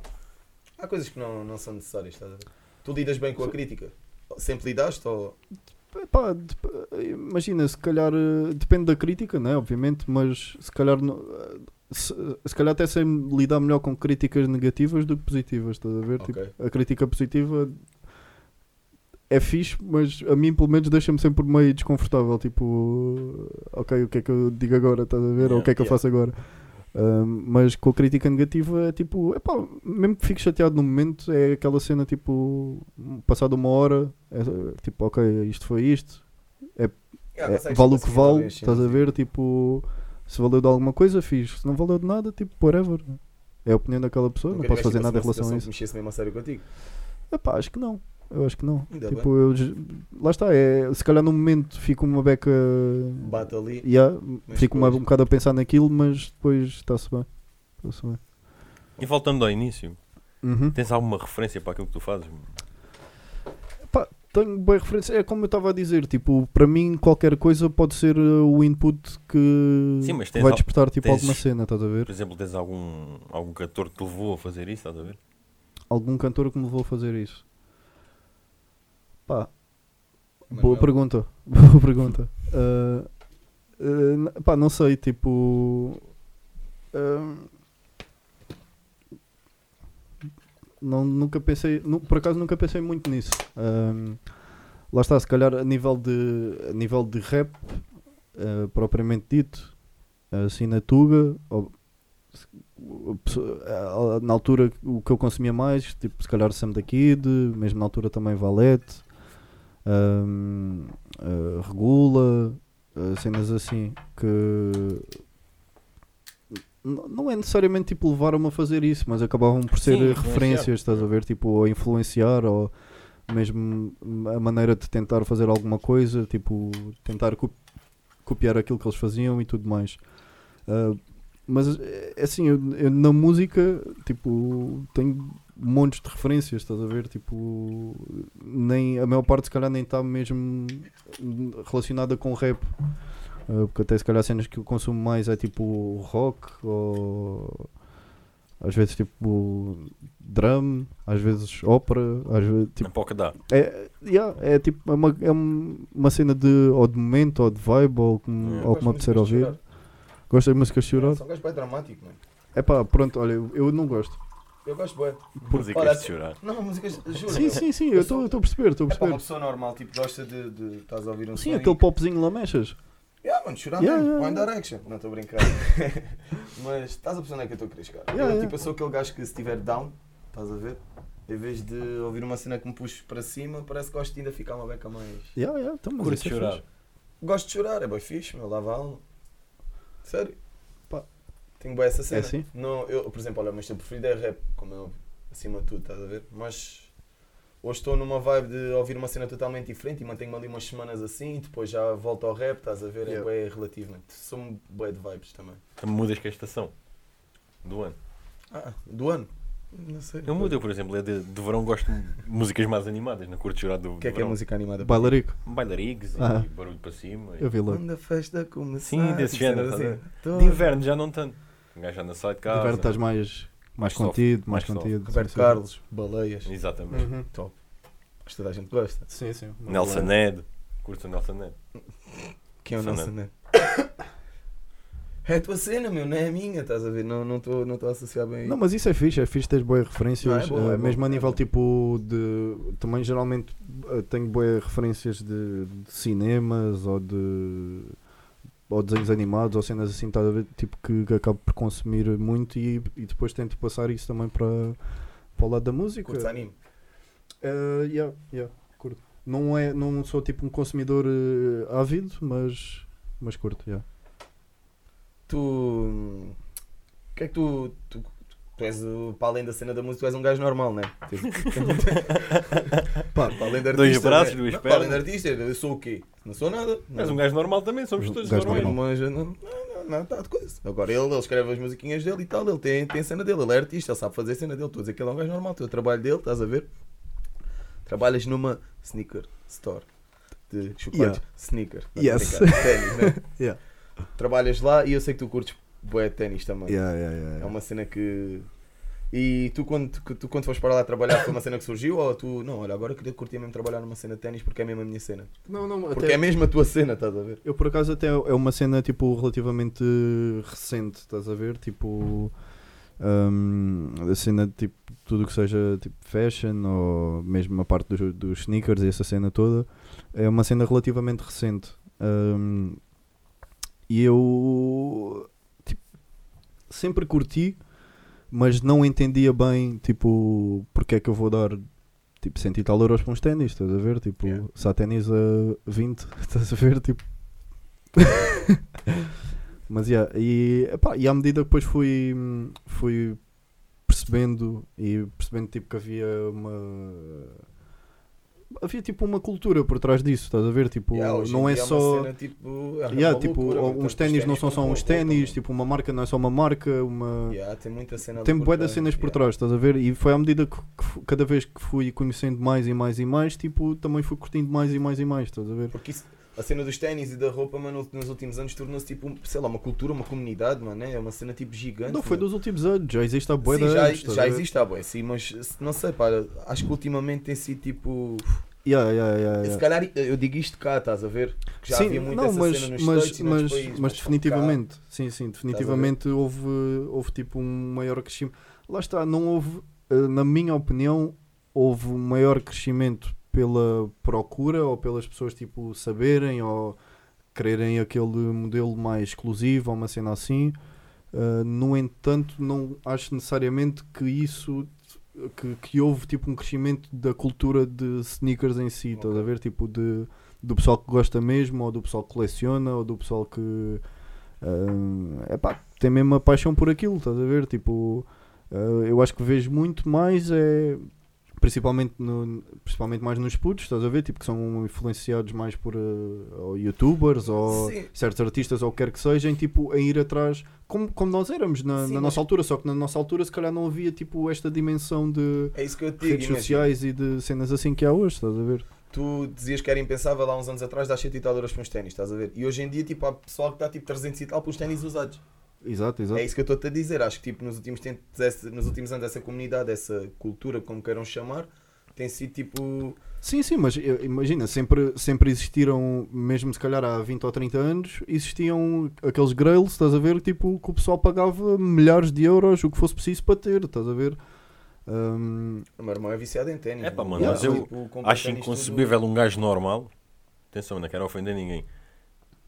há coisas que não, não são necessárias, estás a ver? Tu lidas bem com a crítica? Sempre lidaste ou... Epá, imagina, se calhar eh, depende da crítica, né? Obviamente, mas se calhar eh, se, se calhar até sei lidar melhor com críticas negativas do que positivas, estás a ver? Tipo, Ok. a crítica positiva é fixe, mas a mim pelo menos deixa-me sempre meio desconfortável. Tipo, ok, o que é que eu digo agora? Estás a ver? Ou o que é que eu Yeah. faço agora? Ahm, mas com a crítica negativa é tipo, epá, mesmo que fique chateado no momento, é aquela cena tipo, passado uma hora, é, tipo, ok, isto foi isto, Yeah, é, consegues vale o que vale, estás a ver? Tipo, se valeu de alguma coisa, fiz, se não valeu de nada, tipo, whatever. É a opinião daquela pessoa, Nunca não posso fazer nada em relação a isso. mexesse mesmo a sério contigo? Epá, acho que não. Eu acho que não. Ainda tipo, eu, j- lá está, é, se calhar no momento fico uma beca. Bate ali. Yeah, fico uma, um bocado a pensar naquilo, mas depois está-se bem. Está-se bem. E voltando ao início, Uhum. tens alguma referência para aquilo que tu fazes? Pá, tenho boa referência. É como eu estava a dizer, tipo, para mim qualquer coisa pode ser uh, o input que Sim, vai al- despertar tipo, tens- alguma cena, estás a ver? Por exemplo, tens algum, algum cantor que te levou a fazer isso, estás a ver? Algum cantor que me levou a fazer isso? Pá, Manuel. boa pergunta. Boa pergunta. Uh, uh, pá, não sei, tipo. uh, não, nunca pensei, nu- por acaso nunca pensei muito nisso. Um, lá está, se calhar a nível de, a nível de rap, uh, propriamente dito, assim na Tuga, ou- na altura o que eu consumia mais, tipo, se calhar Sam da Kid, mesmo na altura também Valete, um, uh, Regula, uh, cenas assim que não é necessariamente tipo levaram-me a fazer isso, mas acabavam por ser Sim, eh, referências, estás a ver? Tipo, a influenciar ou mesmo a maneira de tentar fazer alguma coisa, tipo, tentar co- copiar aquilo que eles faziam e tudo mais. Ah, mas é assim, eu, eu na música, tipo, tenho montes de referências, estás a ver? Tipo, nem, a maior parte se calhar nem está mesmo relacionada com rap. Ah, porque até se calhar cenas que eu consumo mais é tipo rock ou às vezes tipo drum, às vezes ópera, às vezes tipo pouco dá. é, yeah, é tipo é uma, é uma cena de ou de momento ou de vibe ou como, É. ou como apetecer ouvir. Gostas de músicas chorar? São gajos bem dramático, mano. É pá, pronto, olha, eu, eu não gosto. Eu gosto bem. Músicas Olha, de chorar. Não, músicas, juro. Sim, sim, sim, Eu estou a perceber, estou a É para uma perceber. pessoa normal, tipo, gosta de. de estás a ouvir um Sim, som aquele e- popzinho lamechas. Yeah, mano, chorar Yeah, mesmo. yeah, One yeah. Direction. Não estou a brincar. Mas estás a perceber onde é que eu estou a querer chegar. Yeah, eu, yeah. tipo, eu sou aquele gajo que se estiver down, estás a ver? Em vez de ouvir uma cena que me puxe para cima, parece que gosto de ainda ficar uma beca mais. Yeah, yeah, então, Curto isso é chorar. fixe. Gosto de chorar, é bem fixe, meu, lava a alma. Sério. Tenho bem essa cena. assim? Não, eu, por exemplo, olha, o meu estilo preferido é rap, como eu, acima de tudo, estás a ver? Mas hoje estou numa vibe de ouvir uma cena totalmente diferente e mantenho-me ali umas semanas assim e depois já volto ao rap, estás a ver? É Yeah. bué relativamente. Sou bué de vibes também. Também mudas com a estação do ano. Ah, do ano? Não sei. Eu mudo, eu, por exemplo, é de, de verão gosto de músicas mais animadas, na curto chorar do, O que é que é verão. música animada? Bailarico, Bailarigs Ah. e barulho para cima. e- eu vi lá. Quando a festa começar. Sim, desse tipo, género, estás Tô- De inverno já não tanto. Um gajo não sai de casa. inverno estás mais, mais contido, mais, contido. Roberto sim, sim. Carlos, Baleias. Exatamente. Uhum. Top. Acho que toda a gente gosta. Sim, sim. Nelson Ned. Curto o Nelson Ned. Quem é o Fernando. neto? É a tua cena, meu, não é a minha, estás a ver? Não estou não não a associar bem. Não, mas isso é fixe, é fixe ter boas referências, é bom, eh, é mesmo a é nível tipo de. Também geralmente eh, tenho boas referências de, de cinemas ou de. Ou desenhos animados ou cenas assim, ver? Tipo que, que acabo por consumir muito e, e depois tento passar isso também para, para o lado da música. Curtes anime? Eh, yeah, yeah, curto. Não, é, não sou tipo um consumidor eh, ávido, mas, mas curto, yeah. Tu. O que é que tu. Tu, tu és, o- para além da cena da música, tu és um gajo normal, né? Tipo, Pá, para além de Dois artista, braços, né? duas Não, Para além de pernas. artista, eu sou o quê? Não sou nada. Mas Não. um gajo normal também, somos Um todos normais. Não normal. manja, não, não, não, não, tá de coisa. Agora ele, ele escreve as musiquinhas dele e tal, ele tem, tem a cena dele, ele é artista, ele sabe fazer a cena dele. Estou a dizer que ele é um gajo normal, tem o trabalho dele, estás a ver? Trabalhas numa sneaker store de chocolates, Yeah. sneaker. Yes. ténis, né? Yeah. Trabalhas lá e eu sei que tu curtes bué ténis também. Yeah, yeah, yeah, É uma cena que. E tu quando, tu, quando foste para lá trabalhar foi uma cena que surgiu ou tu. Não, olha, agora queria curtir mesmo trabalhar numa cena de ténis porque é mesmo a minha cena. Não, não, Porque até- é mesmo a tua cena, estás a ver? Eu por acaso até é uma cena tipo relativamente recente, estás a ver? Tipo hum, a cena de tipo tudo que seja tipo fashion ou mesmo a parte dos, dos sneakers e essa cena toda é uma cena relativamente recente. Hum, e eu sempre curti, mas não entendia bem tipo porque é que eu vou dar tipo 100 e tal euros para uns ténis, estás a ver? Tipo, Yeah. se há ténis a 20, estás a ver? Tipo. Mas yeah, e, epá, e à medida que depois fui, fui percebendo e percebendo tipo que havia uma havia tipo uma cultura por trás disso, estás a ver? Tipo, Yeah, não é dia só cena, tipo, é Yeah, tipo, loucura, uns ténis não são só uns a ténis, tipo, uma marca não é só uma marca, uma Yeah, tem muita cena tem bué das cenas por trás, estás a ver? E foi à medida que, que cada vez que fui conhecendo mais e mais e mais, tipo, também fui curtindo mais e mais e mais, estás a ver? Porque isso, a cena dos ténis e da roupa, mano, nos últimos anos tornou-se tipo, sei lá, uma cultura, uma comunidade, mano, é uma cena tipo gigante. Não foi mano. dos últimos anos, já existe há bué Sim, já, anos, já a existe há bué, sim, mas não sei, pá, acho que ultimamente tem sido tipo. Yeah, yeah, yeah, Se calhar eu digo isto cá, estás a ver? Que já sim, havia muito não, mas, cena nos mas, States mas, países, mas pá, definitivamente, sim, sim, definitivamente houve, houve tipo um maior crescimento. Lá está, não houve, eh, na minha opinião, houve um maior crescimento pela procura ou pelas pessoas tipo saberem ou quererem aquele modelo mais exclusivo ou uma cena assim. Uh, no entanto, não acho necessariamente que isso que, que houve tipo um crescimento da cultura de sneakers em si, estás a ver? Tipo de, do pessoal que gosta mesmo, ou do pessoal que coleciona, ou do pessoal que é epá, tem mesmo a paixão por aquilo, estás a ver? Tipo, eh, eu acho que vejo muito mais é principalmente, no, principalmente mais nos putos, estás a ver? Tipo, que são influenciados mais por ou youtubers ou Sim. certos artistas ou o que quer que sejam, tipo, a ir atrás, como, como nós éramos na, Sim, na nossa altura, só que na nossa altura se calhar não havia tipo esta dimensão de É digo. redes sociais e de cenas assim que há hoje, estás a ver? Tu dizias que era impensável há uns anos atrás dar 100 e tal euros para uns ténis, estás a ver? E hoje em dia, tipo, há pessoal que dá tipo 300 e tal para os ténis usados. Exato, exato. É isso que eu estou-te a dizer. Acho que tipo, nos, últimos tempos, nos últimos anos essa comunidade, essa cultura, como queiram chamar, tem sido tipo. Sim, sim, mas imagina, sempre, sempre existiram, mesmo se calhar há 20 ou 30 anos, existiam aqueles grails, estás a ver, tipo, que o pessoal pagava milhares de euros, o que fosse preciso para ter, estás a ver? Ahm, O meu irmão é viciado em ténis. É pá, mano, mas Tipo, eu compra Acho inconcebível um gajo normal. Atenção, não quero ofender ninguém.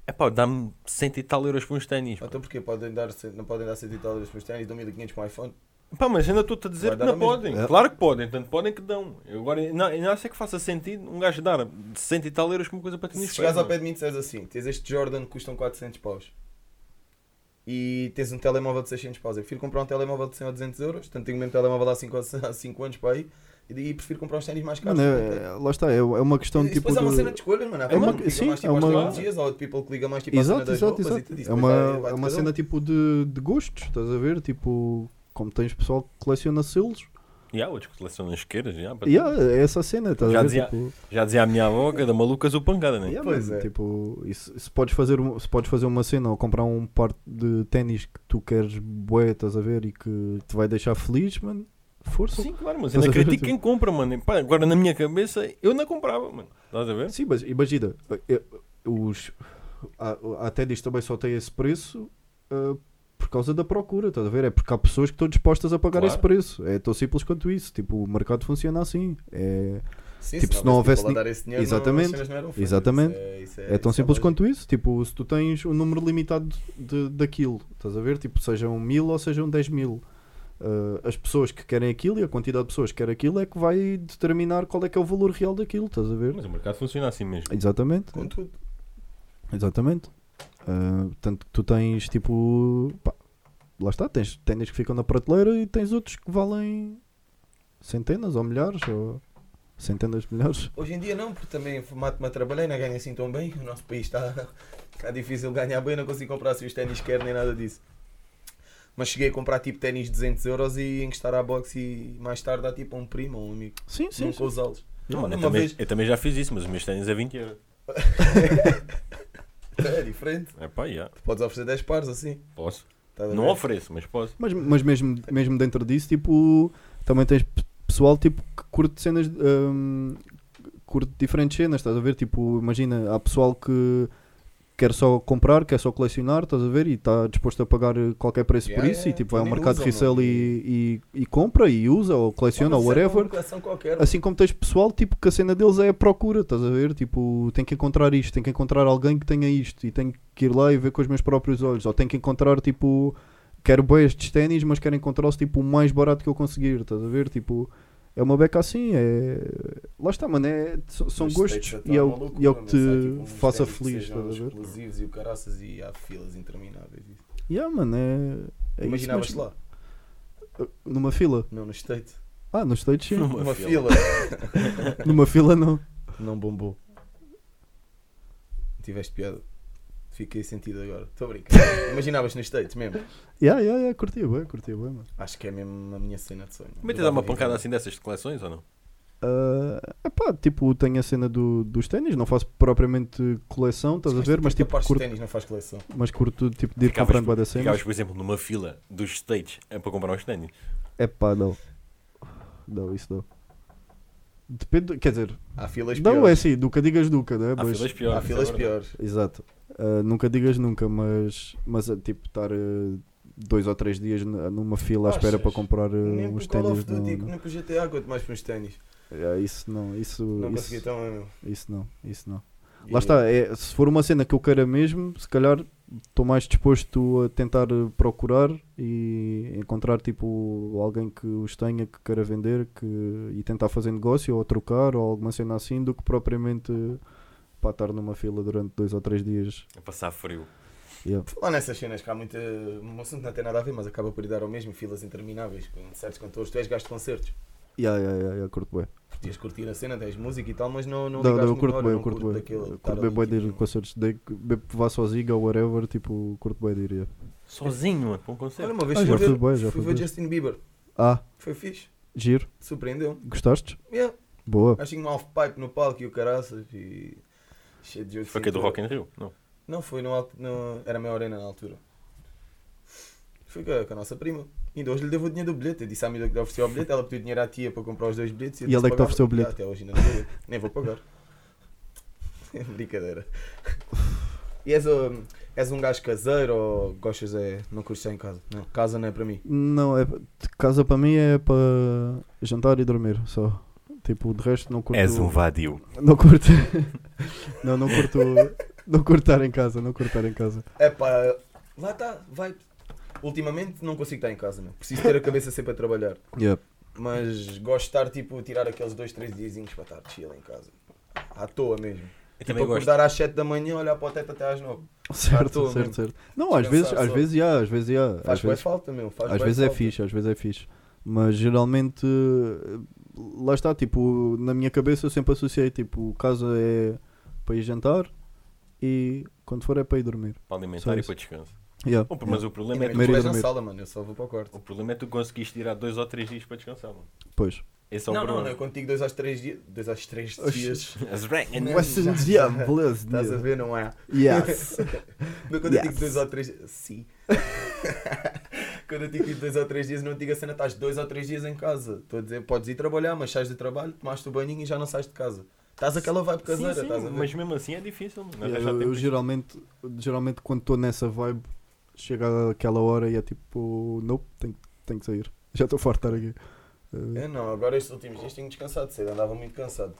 É pá, dá-me cento e tal euros para uns ténis. tudo. Então porquê? Podem dar, cem- não podem dar 100 e tal euros para os ténis, dão 1500 para um iPhone. Pá, mas ainda estou-te a dizer Vai que dar não ao mesmo. podem. É. Claro que podem, tanto podem que dão. Eu agora não, não sei que faça sentido um gajo dar cento e tal euros por uma coisa para Se ténis. chegares ao pé de mim e disseres assim, tens este Jordan que custam 400 paus e tens um telemóvel de 600 paus, eu prefiro comprar um telemóvel de 100 ou 200 euros, tanto tenho o mesmo telemóvel há 5, há 5 anos para aí e, prefiro comprar uns ténis mais caros. mano, é- é- lá está, é, é uma questão Isso tipo. depois é uma de- cena de escolhas, mano. Há É uma- que liga sim, mais tipo é às uma- tecnologias, ou people que liga mais tipo à Exato, cena das exato, roupas exato. e tudo isso. É Depois uma, é de uma um. cena tipo de, de gostos, estás a ver? Tipo, como tens pessoal que coleciona selos, E há outros que selecionam isqueiras. já, para- yeah, é essa cena, estás Já a ver? dizia- Tipo, Já dizia a minha avó que é da malucas o pancada, né? Yeah, Pois mano, é. Tipo, isso, se, podes fazer, se podes fazer uma cena ou comprar um par de ténis que tu queres bué, estás a ver, e que te vai deixar feliz, mano, força. Sim, claro, mas Estás ainda a ver, critico tipo- quem compra, mano. Pá, agora na minha cabeça eu não comprava, mano. Estás a ver? Sim, mas imagina, eh, os, há, há ténis também só tem esse preço ah, por causa da procura, estás a ver? É porque há pessoas que estão dispostas a pagar Claro. esse preço. É tão simples quanto isso. Tipo, o mercado funciona assim. É, Sim, tipo, se não houvesse people a ni- dar esse dinheiro, Exatamente. não, não. Exatamente. Isso é, isso é tão isso simples quanto isso. Tipo, se tu tens um número limitado de, daquilo, estás a ver? Tipo, sejam mil ou sejam 10 mil. Ah, as pessoas que querem aquilo e a quantidade de pessoas que querem aquilo é que vai determinar qual é que é o valor real daquilo, estás a ver? Mas o mercado funciona assim mesmo. Exatamente. Com tudo. Exatamente. Ah, tanto que tu tens tipo. pá, lá está, tens ténis que ficam na prateleira e tens outros que valem centenas ou milhares ou centenas de milhares. Hoje em dia não, porque também mato-me a trabalhar e não ganho assim tão bem. O nosso país está, está difícil ganhar bem, não consigo comprar assim os ténis que quero nem nada disso. Mas cheguei a comprar tipo ténis de 200 euros e encostar à box e mais tarde dá tipo a um primo ou um amigo. Sim, sim. Nunca usá-los. Não, mano, eu, também, vez. eu também já fiz isso, mas os meus ténis é 20 euros. É diferente. É pá, já. Tu podes oferecer 10 pares assim. Posso. A Não ver? ofereço, mas posso. Mas, mas mesmo, mesmo dentro disso, tipo, também tens pessoal tipo, que curte cenas. hum, curte diferentes cenas, estás a ver? Tipo, imagina, há pessoal que quer só comprar, quer só colecionar, estás a ver? E está disposto a pagar qualquer preço por Yeah, isso. E yeah, tipo, vai ao nem mercado de resell e, e, e compra e usa ou coleciona ou whatever. qualquer. Assim como tens pessoal tipo, que a cena deles é a procura, estás a ver? Tipo, tem que encontrar isto, tem que encontrar alguém que tenha isto e tenho que ir lá e ver com os meus próprios olhos. Ou tem que encontrar tipo, quero bem estes ténis, mas quero encontrá-los tipo o mais barato que eu conseguir, estás a ver? Tipo, é uma beca assim, é. Lá está, mano, é... são são gostos States já e é tá o, e é o que te tipo, faça que feliz, sejam estás a ver? explosivos e o caraças e há filas intermináveis. Yeah, mano, é. é Imaginavas isso lá? mesmo. Numa fila? Não, no State. Ah, nos States sim. Numa Uma fila. fila. Numa fila não. Não bombou. Tiveste piada. Fiquei sentido agora. Estou a brincar. Imaginavas nos States mesmo? Yeah, yeah, yeah, curtia bem, curtia bem, mano. Acho que é mesmo a minha cena de sonho. Também te dá uma pancada assim dessas de coleções ou não? Uh, epá, tipo, tenho a cena do, dos ténis, não faço propriamente coleção, estás a ver? Mas tipo, curto... curto, ténis não faz coleção. mas curto tipo, de ir Ficavas, comprando ficavas, cenas. por exemplo, numa fila dos States é para comprar uns ténis. Epá, não. Não, isso não. Depende, quer dizer, Há filas não é piores. assim, nunca digas nunca, né? Há Mas, filas piores. Há filas é piores. Exato. Uh, nunca digas nunca, mas, mas uh, tipo, estar uh, dois ou três dias numa fila à espera para comprar uh, Nem uns ténis. Não, Duty, não. nem por GTA, quanto mais para uns ténis. É, isso não, isso, Não isso, consegui meu. isso não, isso não. E- Lá está, é, se for uma cena que eu queira mesmo, se calhar estou mais disposto a tentar procurar e encontrar tipo alguém que os tenha, que queira vender que, e tentar fazer negócio ou trocar ou alguma cena assim do que propriamente para estar numa fila durante dois ou três dias. A passar frio. Yeah. Falar nessas cenas que há muita. Um assunto não tem nada a ver, mas acaba por ir dar ao mesmo, filas intermináveis, com certos cantores. Tu és gasto de concertos. Yeah, yeah, yeah, yeah, curto bem. Podias curtir a cena, tens música e tal, mas não, não, Não, não, eu curto bem, eu não curto bem. Eu Curto bem de ir tipo, a concertos, vá sozinho ou whatever, tipo, curto bem de ir. yeah. Sozinho, para um Olha, concerto. uma vez Ah, fui ver, já fui ver. Justin Bieber. Ah, Foi fixe. giro, Surpreendeu. gostaste? Yeah. Boa. Acho que tinha um half-pipe no palco e o caraças e. Cheio de de Foi que é do. Rock in Rio? Não. Não, foi no, alto- no Era meia arena na altura. Fui com a, com a nossa prima. Ainda hoje lhe devo o dinheiro do bilhete. Eu disse à amiga que lhe ofereceu o bilhete, ela pediu dinheiro à tia para comprar os dois bilhetes. E disse ela é que te ofereceu o bilhete? Ah, Até hoje ainda não. Nem vou pagar. Brincadeira. E és, um, és um gajo caseiro ou gostas é. Não curtes em casa? Não, casa não é para mim. Não, é, casa para mim é para jantar e dormir só. Tipo, de resto não curto. És um vadio. Não curto. não, não curto. Não curto estar em casa, não curto estar em casa. É pá, lá está, vai. Ultimamente não consigo estar em casa, meu. Preciso ter a cabeça sempre a trabalhar. Yeah. Mas gosto de estar, tipo, tirar aqueles dois, três diazinhos para estar chill em casa. À toa mesmo. Eu Tipo, também gosto. acordar às 7 da manhã, olhar para o teto até às 9. Certo, toa certo, mesmo. certo. Não, às vezes, às vezes, já, às vezes, já. Faz Às vezes, falta, meu. Faz às vezes é falta. fixe, às vezes é fixe. Mas geralmente, lá está, tipo, na minha cabeça eu sempre associei, tipo, casa é para ir jantar e quando for é para ir dormir. Para alimentar e para descanso. Yeah, Bom, yeah. Mas o E problema é nem tu, vais na sala, mano. Eu só vou para o quarto. o problema é tu conseguiste tirar dois ou três dias para descansar, mano. Pois. Esse é o não, não, problema. não. Eu contigo 2 às 3 dias. 2 às 3 Oxi. dias. Não. Western Jam, beleza. Estás a ver, não é? Yes. Não, quando eu digo Yes. 2 ou 3 Sim. quando eu digo 2 ou 3 dias, não digo a cena, estás 2 ou 3 dias em casa. Estou a dizer, podes ir trabalhar, mas sais de trabalho, tomaste o banhinho e já não sais de casa. Estás aquela vibe caseira, Sim, sim, estás a ver? mas mesmo assim é difícil. Mano. Yeah, Arranjar eu, eu geralmente, geralmente quando estou nessa vibe, chega aquela hora e é tipo, nope, tenho, tenho que sair. Já estou farto de estar aqui. Eh, É, não, agora estes últimos dias tenho descansado cedo, andava muito cansado.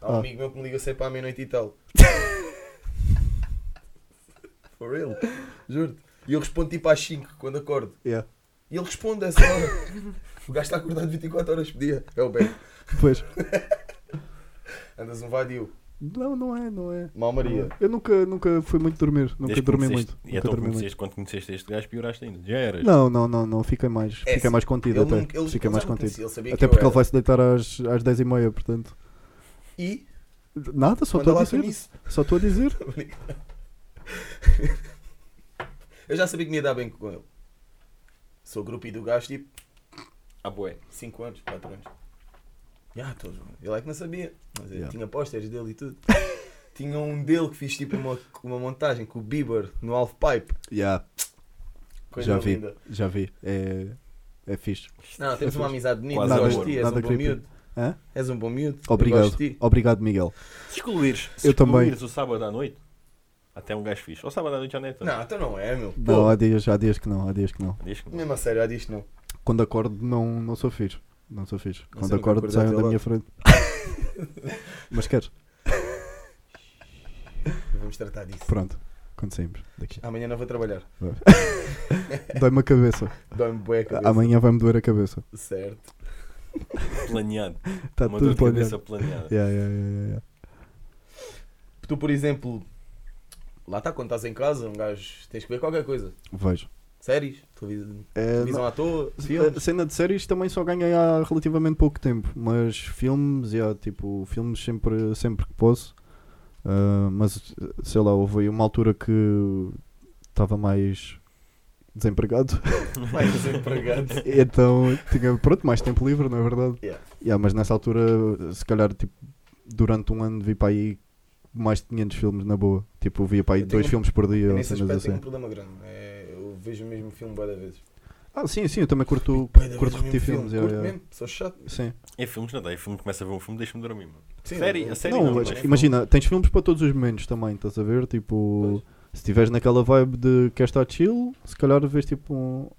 Há um Ah. amigo meu que me liga sempre à meia-noite e tal. For real, juro-te. E eu respondo tipo às 5 quando acordo. yeah. E ele responde a essa hora. O gajo está acordado 24 horas por dia. É o bem. Pois. Andas um vadio. Não, não é, não é. Mal Maria. Eu nunca, nunca fui muito dormir. Nunca dormi muito. E Nunca então dormi muito. quando conheceste este gajo, pioraste ainda. Já eras. Não, não, não, não. Fiquei mais, É fiquei mais contido Ele até. nunca- ele- Fiquei ele mais contido. conhecia, ele sabia Até porque ele vai se deitar às, às 10h30, portanto. E Nada, só estou a dizer. Só estou a dizer. Eu já sabia que me ia dar bem com ele. Sou grupo do gajo tipo Ah, boé. 5 anos, 4 anos. Já, todos. Ele é que não sabia. Mas eu Yeah. tinha pósteres dele e tudo. tinha um dele que fiz tipo uma, uma montagem com o Bieber no half pipe. Yeah, Coisa já vi, linda. já vi. É, é fixe. Não, temos uma amizade bonita. Quase ti, és Nada um bom creepy. miúdo. Hã? És um bom miúdo. Obrigado. Obrigado, Miguel. Se excluires, se Eu também. excluires o sábado à noite, até um gajo fixe. Ou sábado à noite já não é tanto. Não, então não é, meu. Não, há dias, há dias que não, há dias que não. Diz que não. mesmo a sério, há disto não. Quando acordo não, não sou fixe. Não sou fixe. Não Quando acordo ao da minha frente. Mas queres? Vamos tratar disso. Pronto. Quando saímos daqui. Amanhã não vou trabalhar. Dói-me a cabeça. Dói-me bué a cabeça. Amanhã vai-me doer a cabeça. Certo. Planeado. Está Uma dor tudo de cabeça planeado. planeada. Yeah, yeah, yeah, yeah. Tu, por exemplo, lá está, quando estás em casa, um gajo tens que ver qualquer coisa. Vejo. Séries, televisão, É, televisão à toa, A filmes. cena de séries também só ganhei há relativamente pouco tempo, mas filmes, yeah, tipo, filmes sempre, sempre que posso. Ah, mas sei lá, houve aí uma altura que estava mais desempregado, Mais desempregado. então tinha pronto, mais tempo livre, não é verdade? Yeah. Yeah, mas nessa altura, se calhar, tipo, durante um ano vi para aí mais de 500 filmes na boa. Tipo, via para aí dois tenho- filmes por dia nesse aspecto tenho um assim. problema grande. É, eu vejo o mesmo filme várias vezes. Ah, sim, sim, eu também curto, curto repetir filmes. filme. yeah, Curto yeah. mesmo, sou chato. Sim. Em filmes não dá. Em filme começa a ver um filme, deixa-me dormir, mano. Sim, série, não- a série não, não, mas mas imagina, tens filmes para todos os momentos também, estás a ver? Tipo, se estiveres naquela vibe de quer estar chill, se calhar vês tipo um,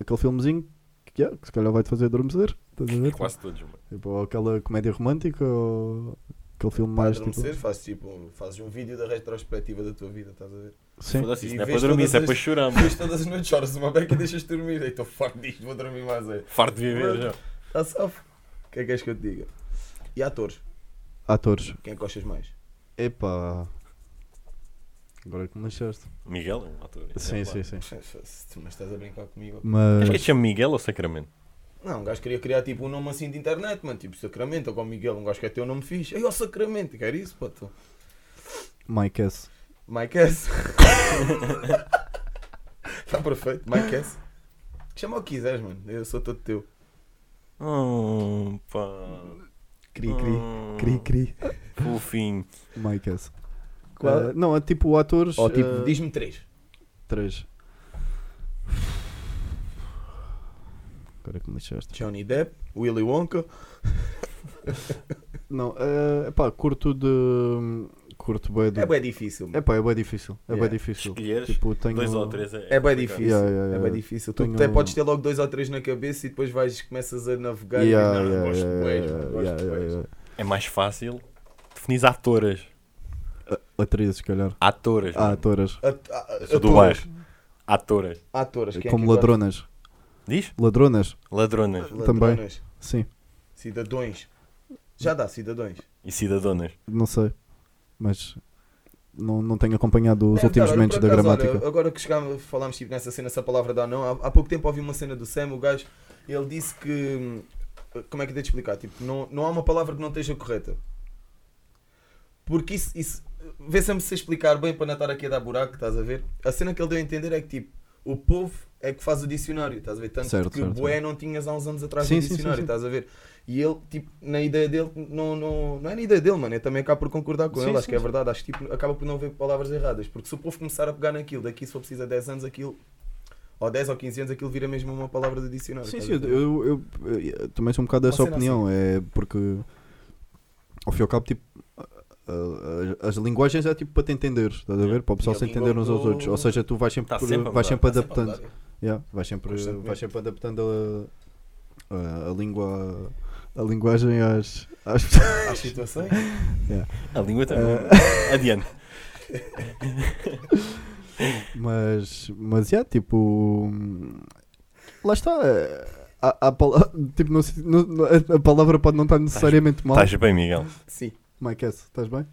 aquele filmezinho que, yeah, que se calhar vai-te fazer adormecer, estás a ver? Quase todos, mano. Tipo, ou aquela comédia romântica ou aquele filme Para mais tipo. fazes, tipo, fazes um vídeo da retrospectiva da tua vida, estás a ver? Sim, Foda-se, isso não é para dormir, isso é todas para as- chorar. Vês todas as noites, choras uma beca e deixas-te dormir. Ei, Estou farto disto, vou dormir mais. É. Farto de viver já. Está safo. O que é que és que eu te diga? E atores? atores. Quem é que gostas mais? Epá. Agora é que me lixaste. Miguel é um ator. Sim, exemplar. sim, sim. Mas estás a brincar comigo? Mas. Queres que te chame Miguel ou Sacramento? Não, um gajo queria criar tipo um nome assim de internet, mano. Tipo Sacramento ou com Miguel. Um gajo quer ter um nome fixe. Ei, ó Sacramento, quer isso, puto. Mike S. Mike S. Está perfeito, Mike S. Chama o que quiseres, mano. Eu sou todo teu. Oh, pá. Cri, cri. Hum, Cri, cri. Fofinho. Mike S. Qual? Eh, não, é tipo atores. Ou tipo, eh, diz-me três. Três. Agora é que me lixaste. Johnny Depp, Willy Wonka. Não, é pá, curto de. Curto bem de. É bem difícil. mano. É pá, é bem difícil. É Yeah. bem difícil. Escolheres Tipo, tenho. dois ou três é, É bem difícil. Yeah, yeah, É yeah. bem difícil. Tu Tenho- até podes ter logo dois ou três na cabeça e depois vais começas a navegar Yeah, e não, yeah, gosto de gosto yeah. É mais fácil definir atoras. Atrizes, se calhar. Atoras. Ah, atoras. A- a- atoras. Atoras. Atoras. é Como ladronas. Diz? Ladronas? Ladronas. Também. Ladronas. Sim. Cidadões. Já dá, cidadões. E cidadonas. Não sei. Mas. Não, não tenho acompanhado os É, últimos cara, momentos por da acaso, gramática. olha, agora que chegámos, falámos tipo, nessa cena, essa palavra dá não. Há, há pouco tempo ouvi uma cena do Sam, o gajo, ele disse que. hum, Como é que eu tenho de explicar? Tipo, não, não há uma palavra que não esteja correta. Porque isso. isso Vê-se-me se explicar bem para não estar aqui a dar buraco, estás a ver? A cena que ele deu a entender é que tipo, o povo é que faz o dicionário, estás a ver? Tanto Certo, que certo, Boé certo. não tinhas há uns anos atrás Sim, no sim, sim, dicionário, sim. estás a ver? E ele, tipo, na ideia dele, não, não, não é na ideia dele, mano. Eu também acabo por concordar com ele, acho que é verdade. Acho que tipo, acaba por não ver palavras erradas. Porque se o povo começar a pegar naquilo, daqui se for preciso a 10 anos, aquilo, ou 10 ou 15 anos, aquilo vira mesmo uma palavra do dicionário. Sim, sim, eu, eu, eu- eu também sou um bocado dessa cena opinião. É porque. Ao fim e ao cabo, tipo. a- a- As linguagens é tipo para te entender, estás a ver? Para o pessoal se entender uns aos outros. Ou seja, tu vais sempre, Tá sempre vais sempre sempre a adaptando. mudar. Yeah, vais, sempre, vais sempre adaptando a, a, a língua. A linguagem às. às... Às situações. A língua também. Eh. Adiante. Mas, mas, yeah, tipo. Lá está. é, A, a, tipo, não não- a palavra pode não estar necessariamente mal. Estás bem, Miguel. Sim. Mike S, estás bem?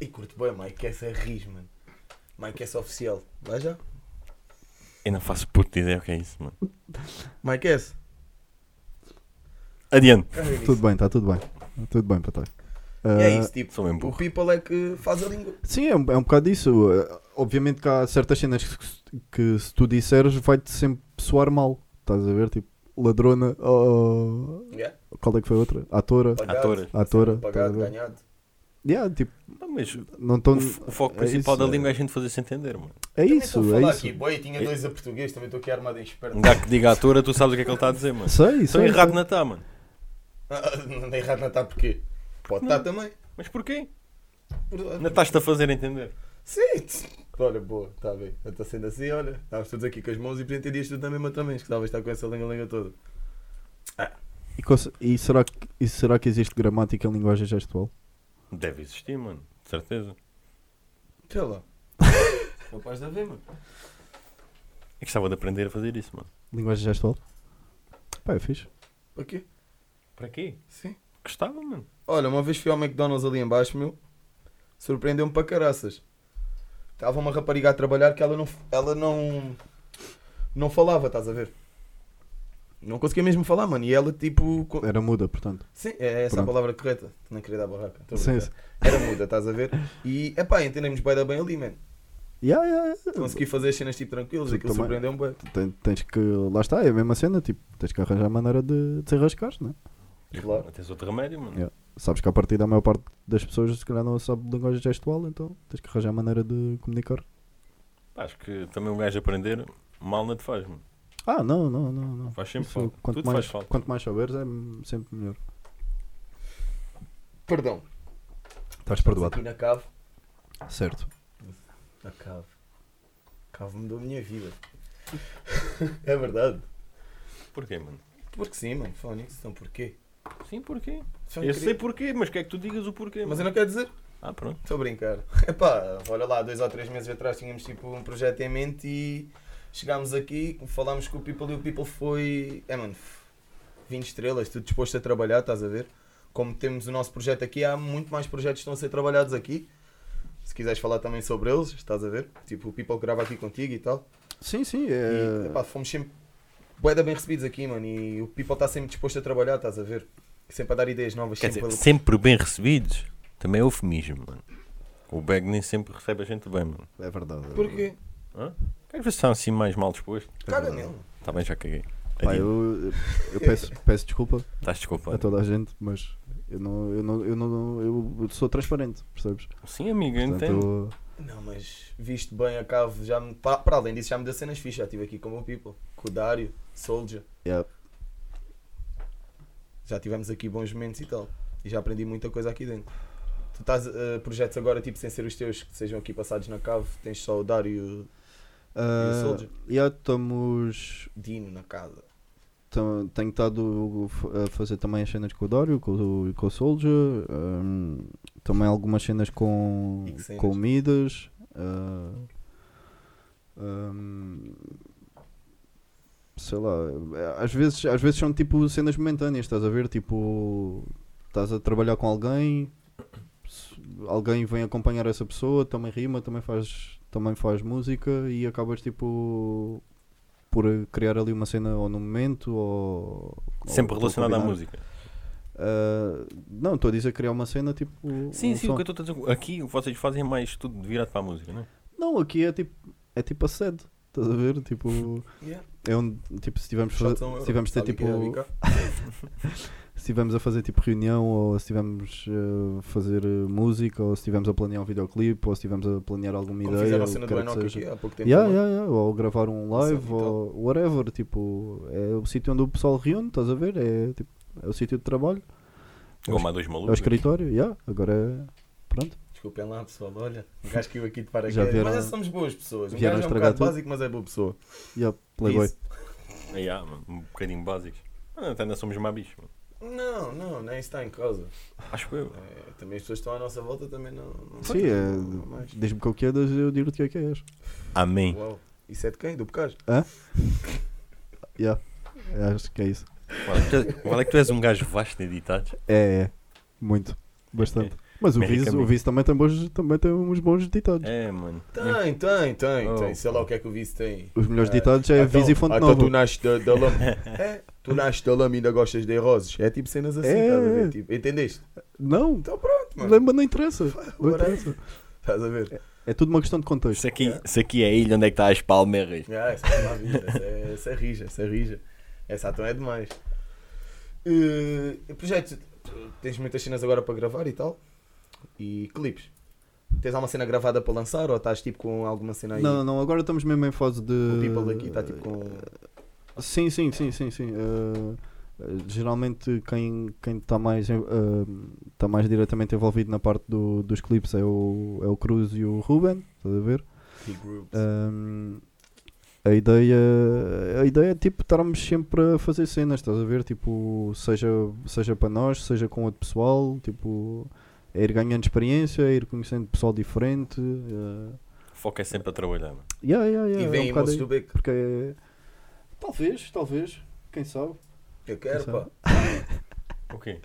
E curto bem, Mike S é rijo, mano. Mike S oficial. Vai já? Eu não faço puta ideia o que é isso, mano. Mike S. Adiante. Isso. Tudo bem, está tudo bem. Tudo bem, Patai. E é Ah, isso, tipo, Sou mesmo o burro. people é que faz a língua. Sim, é um, é um bocado isso. Uh, Obviamente que há certas cenas que, se- que se tu disseres vai-te sempre soar mal. Estás a ver? Tipo, ladrona. ou Yeah. qual é que foi a outra? Atora. Pagado, Atoras. Atora. Pagado, estás a ver? ganhado. Yeah, tipo, Não, mas não estão. o, foco é principal isso, da é- língua é a gente fazer-se entender, mano. É Também isso, estou a é isso. aqui, boy, tinha dois a português, também estou aqui armado em esperto. Um gajo que diga atora, tu sabes o que é que ele está a dizer, mano. Sei, Estou sei. errado sei. na tá, mano. Não é errado não está porquê? Pode estar também. Mas porquê? Por- Ainda estás-te a fazer entender. Sim. Olha, boa, está bem. Eu estou sendo assim, olha. Estávamos todos aqui com as mãos e pretendias tu também, mas também. Escutava estar com essa língua toda. E, cons- e será que, e será que existe gramática em linguagem gestual? Deve existir, mano. De certeza. Sei lá. Capaz de haver, mano. É que gostava de aprender a fazer isso, mano. Linguagem gestual? Pá, é fixe. Para quê? Para quê? Sim. Gostava, mano. Olha, uma vez fui ao McDonald's ali em baixo, meu. Surpreendeu-me para caraças. Estava uma rapariga a trabalhar que ela não, ela não, não falava, estás a ver? Não conseguia mesmo falar, mano. E ela, tipo. co- Era muda, portanto. Sim, é essa a Pronto. palavra correta. Não queria dar barraca. A Sim, brincar. Era muda, estás a ver? E, epá, entendemos bem da bem ali, mano. Yeah, yeah, yeah. Consegui fazer as cenas tipo tranquilas, Tu aquilo também. surpreendeu-me bem. Ten- Tens que. Lá está, é a mesma cena. Tipo, tens que arranjar a maneira de te rascar, não é? Claro. Não tens outro remédio, mano. Yeah. Sabes que a partir da maior parte das pessoas, se calhar, não sabe linguagem gestual, então tens que arranjar a maneira de comunicar. Pá, Acho que também um gajo aprender mal não te faz, mano. Ah, não, não, não. não. Faz sempre Isso, falta. quanto, Tudo mais, faz falta. quanto mais souberes, é sempre melhor. Perdão. Estás perdoado. Aqui na cave. Certo. Na cave. Cave mudou a minha vida. é verdade. Porquê, mano? Porque sim, mano. Fónix, então porquê? Sim, porquê? Só Eu queria- sei porquê, mas quer que tu digas o porquê, Mas mano. eu não quero dizer. Ah, pronto. Estou a brincar. Epá, olha lá, dois ou três meses atrás tínhamos tipo um projeto em mente e chegámos aqui, falámos com o People e o People foi. É mano, 20 estrelas, tudo disposto a trabalhar, estás a ver? Como temos o nosso projeto aqui, há muito mais projetos que estão a ser trabalhados aqui. Se quiseres falar também sobre eles, estás a ver? Tipo, o People que grava aqui contigo e tal. Sim, sim. E É... epá, fomos sempre boeda bem recebidos aqui, mano. E o People está sempre disposto a trabalhar, estás a ver? Sempre a dar ideias novas. Quer sempre dizer, a- sempre bem recebidos. Também é eufemismo, mano. O Bag nem sempre recebe a gente bem, mano. é verdade. é Porquê? Hã? Às vezes estão assim mais mal dispostos. Caga nele. Está bem, já caguei. Pá, Adiante. eu, eu peço, peço desculpa Estás a toda a gente, mas eu não, eu não, eu não, eu eu sou transparente, percebes? Sim, amigo, eu entendo. Portanto, Não, mas visto bem a cave, já me, para, para além disso, já me deu cenas fixe. Já estive aqui com o People, com o Dário, Soldier. yeah. Já tivemos aqui bons momentos e tal. E já aprendi muita coisa aqui dentro. Tu estás eh, projetos agora, tipo, sem ser os teus, que sejam aqui passados na cave, tens só o Dário e o Ah, Soldier? yeah, estamos Dino na casa. Tam- tenho estado a fazer também as cenas com o Dório, com com o Soldier, hum, também algumas cenas com, E cenas? com Midas. ah, hum, sei lá, às vezes, às vezes são tipo cenas momentâneas, estás a ver? Tipo, estás a trabalhar com alguém, alguém vem acompanhar essa pessoa, também rima, também faz, também faz música e acabas tipo por criar ali uma cena ou no momento ou Sempre ou- relacionado à música. Ah, não, estou a dizer criar uma cena tipo. Sim, um sim, som. o que eu estou a dizer. Aqui o que vocês fazem é mais tudo virado para a música, não é? Não, aqui é tipo. É tipo a sede. Estás a ver? Tipo. Yeah. É onde. Tipo, se tivermos, se tivermos ter tipo. que é estivermos a fazer tipo reunião ou se estivermos a fazer eh, música ou se estivermos a planear um videoclipe ou se estivermos a planear alguma Como ideia. fizeram a cena que do que Enoch aqui há pouco tempo. Yeah, yeah, yeah, Ou gravar um live Sim, então. ou whatever. Tipo, é o sítio onde o pessoal reúne, estás a ver? É, tipo, é o sítio de trabalho, Como há dois é o malucos. escritório. Yeah, agora é. Pronto. Desculpem lá, pessoal. Olha, um gajo caiu aqui de paraquedas. Já vieram- mas somos boas pessoas. Um gajo é um bocado tudo? básico, mas é boa pessoa. Yeah, Playboy. Mano, um bocadinho básicos. Ah, até ainda somos mabis, mano. Não, não, nem está em causa. Acho eu. É, também as pessoas que estão à nossa volta também não. não Sim, é. não. Diz-me que o que é, eu digo-te o que é que és. Amém. Uau. Isso é de quem? Do Bocage? Yeah. Acho que é isso. Olha, tu- Qual é que tu és um gajo vasto de editados? É, é. Muito. Bastante. Mas o Viz, o Viz também, tem bons, também tem uns bons ditados. É, mano. Tem, tem, tem, Oh, tem. Sei lá o que é que o Vice tem. Os melhores Ah, ditados é então- Viz e Fonte então Nova. tu nasces da, da lama. é, tu nasces da lama e ainda gostas de rosas. É tipo cenas assim, É, estás a é. ver? Tipo, entendeste? Não, Então pronto, mano. lembra, não interessa. Não interessa. Estás a ver? É tudo uma questão de contexto. Isso aqui, isso aqui é a ilha onde é que está as palmeiras. Ah, essa é uma vida, essa é, essa é rija, essa é rija. Essa então é demais. Uh, projeto, tu tens muitas cenas agora para gravar e tal. E clipes. Tens alguma cena gravada para lançar ou estás tipo com alguma cena aí? Não, não, agora estamos mesmo em fase de. O people aqui está tipo com. Sim, sim, sim, sim, sim. Uh, uh, geralmente quem quem está mais em- uh, tá mais diretamente envolvido na parte do, dos clipes é o é o Cruz e o Ruben, estás a ver? Um, a ideia a ideia é tipo estarmos sempre a fazer cenas, estás a ver? Tipo, seja, seja para nós, seja com outro pessoal, tipo, é ir ganhando experiência, é ir conhecendo pessoal diferente. Uh, O foco é sempre a trabalhar, mano. yeah, yeah, yeah, e é um vem bocado moços aí. do beco. Porque é- Talvez, talvez, quem sabe? Eu quero, pá. O quê?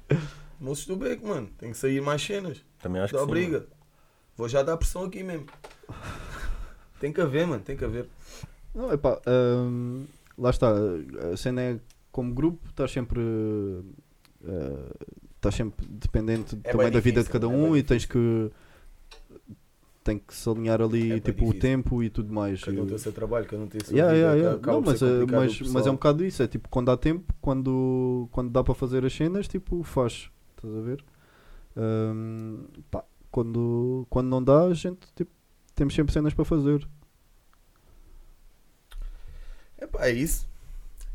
Moços do beco, mano. Tem que sair mais cenas. Também acho que Dá sim. briga. mano. Vou já dar pressão aqui mesmo. Tem que haver, mano. Tem que haver. Não, epá, hum, lá está, a cena é como grupo, estás sempre uh, estás sempre dependente É também da vida de difícil, cada é um bem e tens que tem que se alinhar ali É tipo o difícil. tempo e tudo mais. Cada um tem o seu trabalho, cada um tem sua Yeah, vida. yeah, yeah. acaba Não, mas, o mas, mas é um bocado isso, é tipo quando há tempo, quando, quando dá para fazer as cenas, tipo faz, estás a ver? Hum, pá, quando, quando não dá, a gente tipo, temos sempre cenas para fazer. Epá, é isso.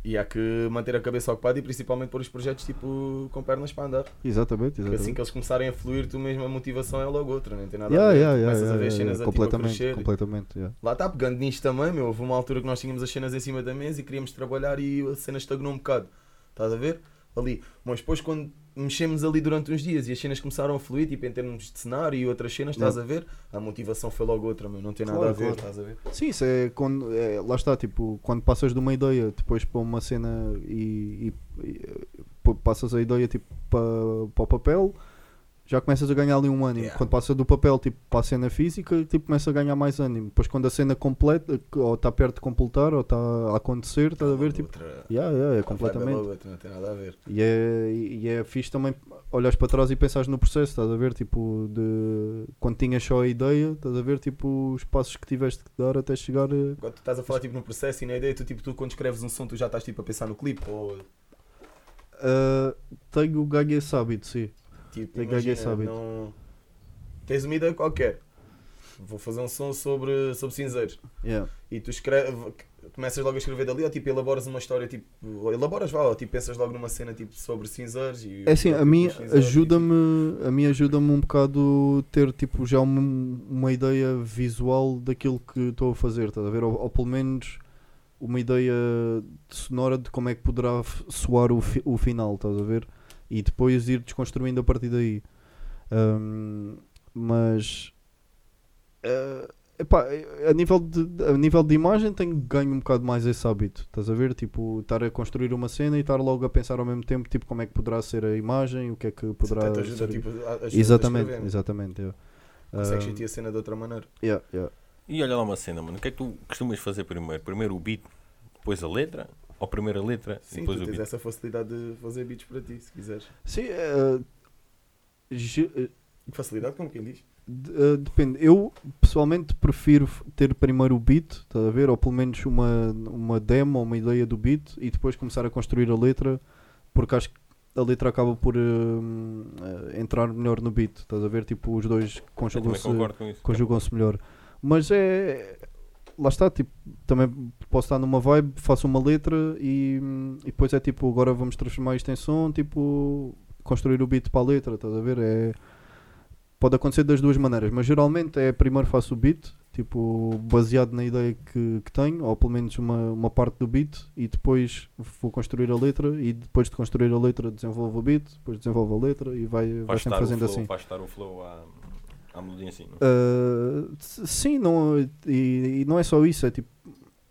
E há que manter a cabeça ocupada e principalmente pôr os projetos tipo com pernas para andar. Exatamente, Porque assim exatamente. que eles começarem a fluir, tu mesmo a motivação é logo outra, não tem nada Yeah, a ver. yeah, yeah, Começas a ver cenas a, tipo, a completamente, completamente. Lá está, pegando nisto também, meu, houve uma altura que nós tínhamos as cenas em cima da mesa e queríamos trabalhar e a cena estagnou um bocado. Estás a ver? Ali. Mas depois quando mexemos ali durante uns dias e as cenas começaram a fluir, tipo em termos de cenário e outras cenas, estás a ver? A motivação foi logo outra, meu, não tem nada Claro, a ver, claro. estás a ver? Sim, isso é quando. é, lá está, tipo, quando passas de uma ideia depois para uma cena e, e- e, passas a ideia tipo para, para o papel, já começas a ganhar ali um ânimo. Yeah. Quando passa do papel tipo, para a cena física, tipo, começa a ganhar mais ânimo. Depois quando a cena completa, ou está perto de completar, ou está a acontecer, estás a ver, tipo, Outra- yeah, yeah, é vibe completamente. logo, não tem nada a ver. E é, e é fixe também olhas para trás e pensares no processo, estás a ver? Tipo, de quando tinhas só a ideia, estás a ver? Tipo, os passos que tiveste que dar até chegar. a- Quando tu estás a falar tipo, no processo e na ideia, tu, tipo, tu quando escreves um som, tu já estás tipo, a pensar no clipe. Ou a- tenho ganho esse hábito, sim. Tipo, Tem que imagina, não... tens uma ideia qualquer. Vou fazer um som sobre, sobre cinzeiros. Yeah. E tu escreves, começas logo a escrever dali, ou tipo, elaboras uma história, tipo, ou elaboras, vá, ou tipo, pensas logo numa cena tipo, sobre cinzeiros. E, É assim, a tipo, mim e, ajuda-me a mim ajuda-me um bocado ter tipo já uma, uma ideia visual daquilo que estou a fazer, estás a ver? Ou, ou pelo menos uma ideia sonora de como é que poderá soar o, fi- o final, estás a ver? E depois ir desconstruindo a partir daí. Ahm, mas eh, epá, a, nível de, a nível de imagem tenho ganho um bocado mais esse hábito, estás a ver? Tipo, estar a construir uma cena e estar logo a pensar ao mesmo tempo tipo, como é que poderá ser a imagem, o que é que poderá ajuda, ser. tipo, exatamente, exatamente. yeah. Consegues sentir a cena de outra maneira. yeah, yeah. E olha lá uma cena, mano. O que é que tu costumas fazer primeiro? Primeiro o beat, depois a letra? Ou primeiro a letra e Sim, depois tu o tens beat? essa facilidade de fazer beats para ti, se quiseres. Sim, ge- eh, Facilidade, como quem diz. de- eh, depende. Eu pessoalmente prefiro f- ter primeiro o beat, estás a ver? Ou pelo menos uma, uma demo, uma ideia do beat e depois começar a construir a letra, porque acho que a letra acaba por eh, entrar melhor no beat, estás a ver? Tipo, os dois Eu também conjugam-se concordo com isso. conjugam-se melhor. Mas é. Lá está, tipo, também posso estar numa vibe, faço uma letra e, e depois é tipo, agora vamos transformar isto em som, tipo, construir o beat para a letra, estás a ver? É, pode acontecer das duas maneiras, mas geralmente é primeiro faço o beat, tipo, baseado na ideia que, que tenho, ou pelo menos uma, uma parte do beat, e depois vou construir a letra, e depois de construir a letra desenvolvo o beat, depois desenvolvo a letra e vai, vai Vais sempre fazendo flow, assim. vais estar o flow à, à melodia assim, não? Uh, sim, não, e, e não é só isso, é tipo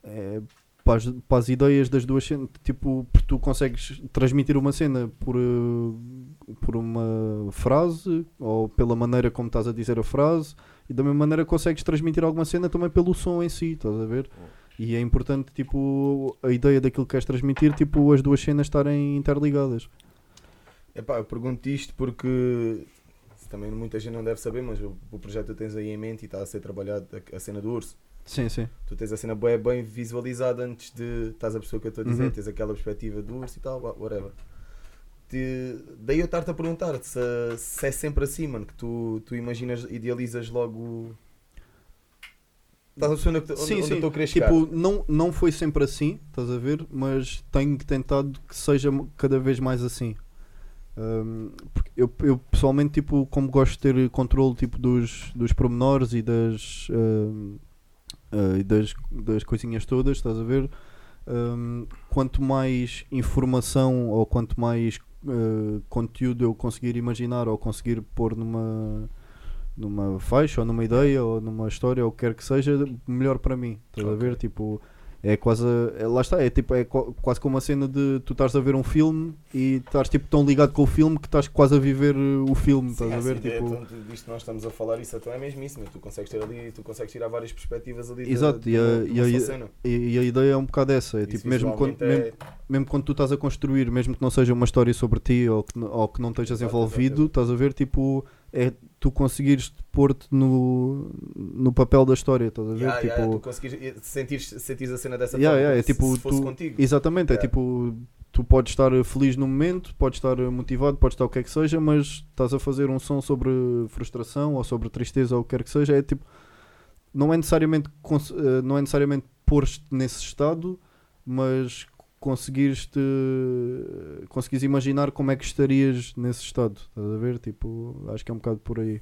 é, para, as, para as ideias das duas cenas, tipo, tu consegues transmitir uma cena por, uh, por uma frase ou pela maneira como estás a dizer a frase, e da mesma maneira consegues transmitir alguma cena também pelo som em si, estás a ver? E é importante, tipo, a ideia daquilo que queres transmitir, tipo, as duas cenas estarem interligadas. Epá, eu pergunto isto porque também muita gente não deve saber, mas o, o projeto que tens aí em mente e está a ser trabalhado, a, a cena do urso. Sim, sim. Tu tens a cena bem, bem visualizada antes de. Estás a pessoa que eu estou a dizer, Uhum. tens aquela perspectiva do urso e tal, wha- whatever. Te- daí eu estar-te a perguntar se, se é sempre assim, mano, que tu, tu imaginas, idealizas logo. Estás a perceber onde, onde, Sim, onde sim. eu estou a querer chegar? Tipo, não, não foi sempre assim, estás a ver? Mas tenho tentado que seja cada vez mais assim. Porque eu, eu pessoalmente, tipo, como gosto de ter controle tipo, dos, dos pormenores e das, ah, e das, das coisinhas todas, estás a ver? Hum, quanto mais informação ou quanto mais ah, conteúdo eu conseguir imaginar ou conseguir pôr numa numa faixa ou numa ideia ou numa história ou o que quer que seja, melhor para mim. Estás a Ok. ver? Tipo, é quase. é- lá está, é, tipo, é quase como uma cena de tu estás a ver um filme e estás tipo, tão ligado com o filme que estás quase a viver uh, o filme. Sim, Estás a ver? ideia, Tipo, então, disto que nós estamos a falar, isso então é mesmo isso, meu. tu consegues ter ali, tu consegues tirar várias perspectivas ali. da- Exato, de e a- e a- cena. e, e a ideia é um bocado essa. É, Isso tipo, mesmo quando, visualmente mesmo, é- mesmo quando tu estás a construir, mesmo que não seja uma história sobre ti ou que, ou que não estejas Exato, envolvido, exato. estás a ver? Tipo, é tu conseguires pôr-te no, no papel da história. Estás a ver? Yeah, tipo, yeah, tu conseguires sentires, sentires a cena dessa Yeah, forma, yeah, é tipo, se fosse tu- contigo. Exatamente, é Yeah. tipo, tu podes estar feliz no momento, podes estar motivado, podes estar o que é que seja, mas estás a fazer um som sobre frustração ou sobre tristeza ou o que quer que seja, é tipo, não é necessariamente, eh, não é necessariamente pôr-te nesse estado, mas conseguires-te, conseguires imaginar como é que estarias nesse estado, estás a ver? Tipo, acho que é um bocado por aí.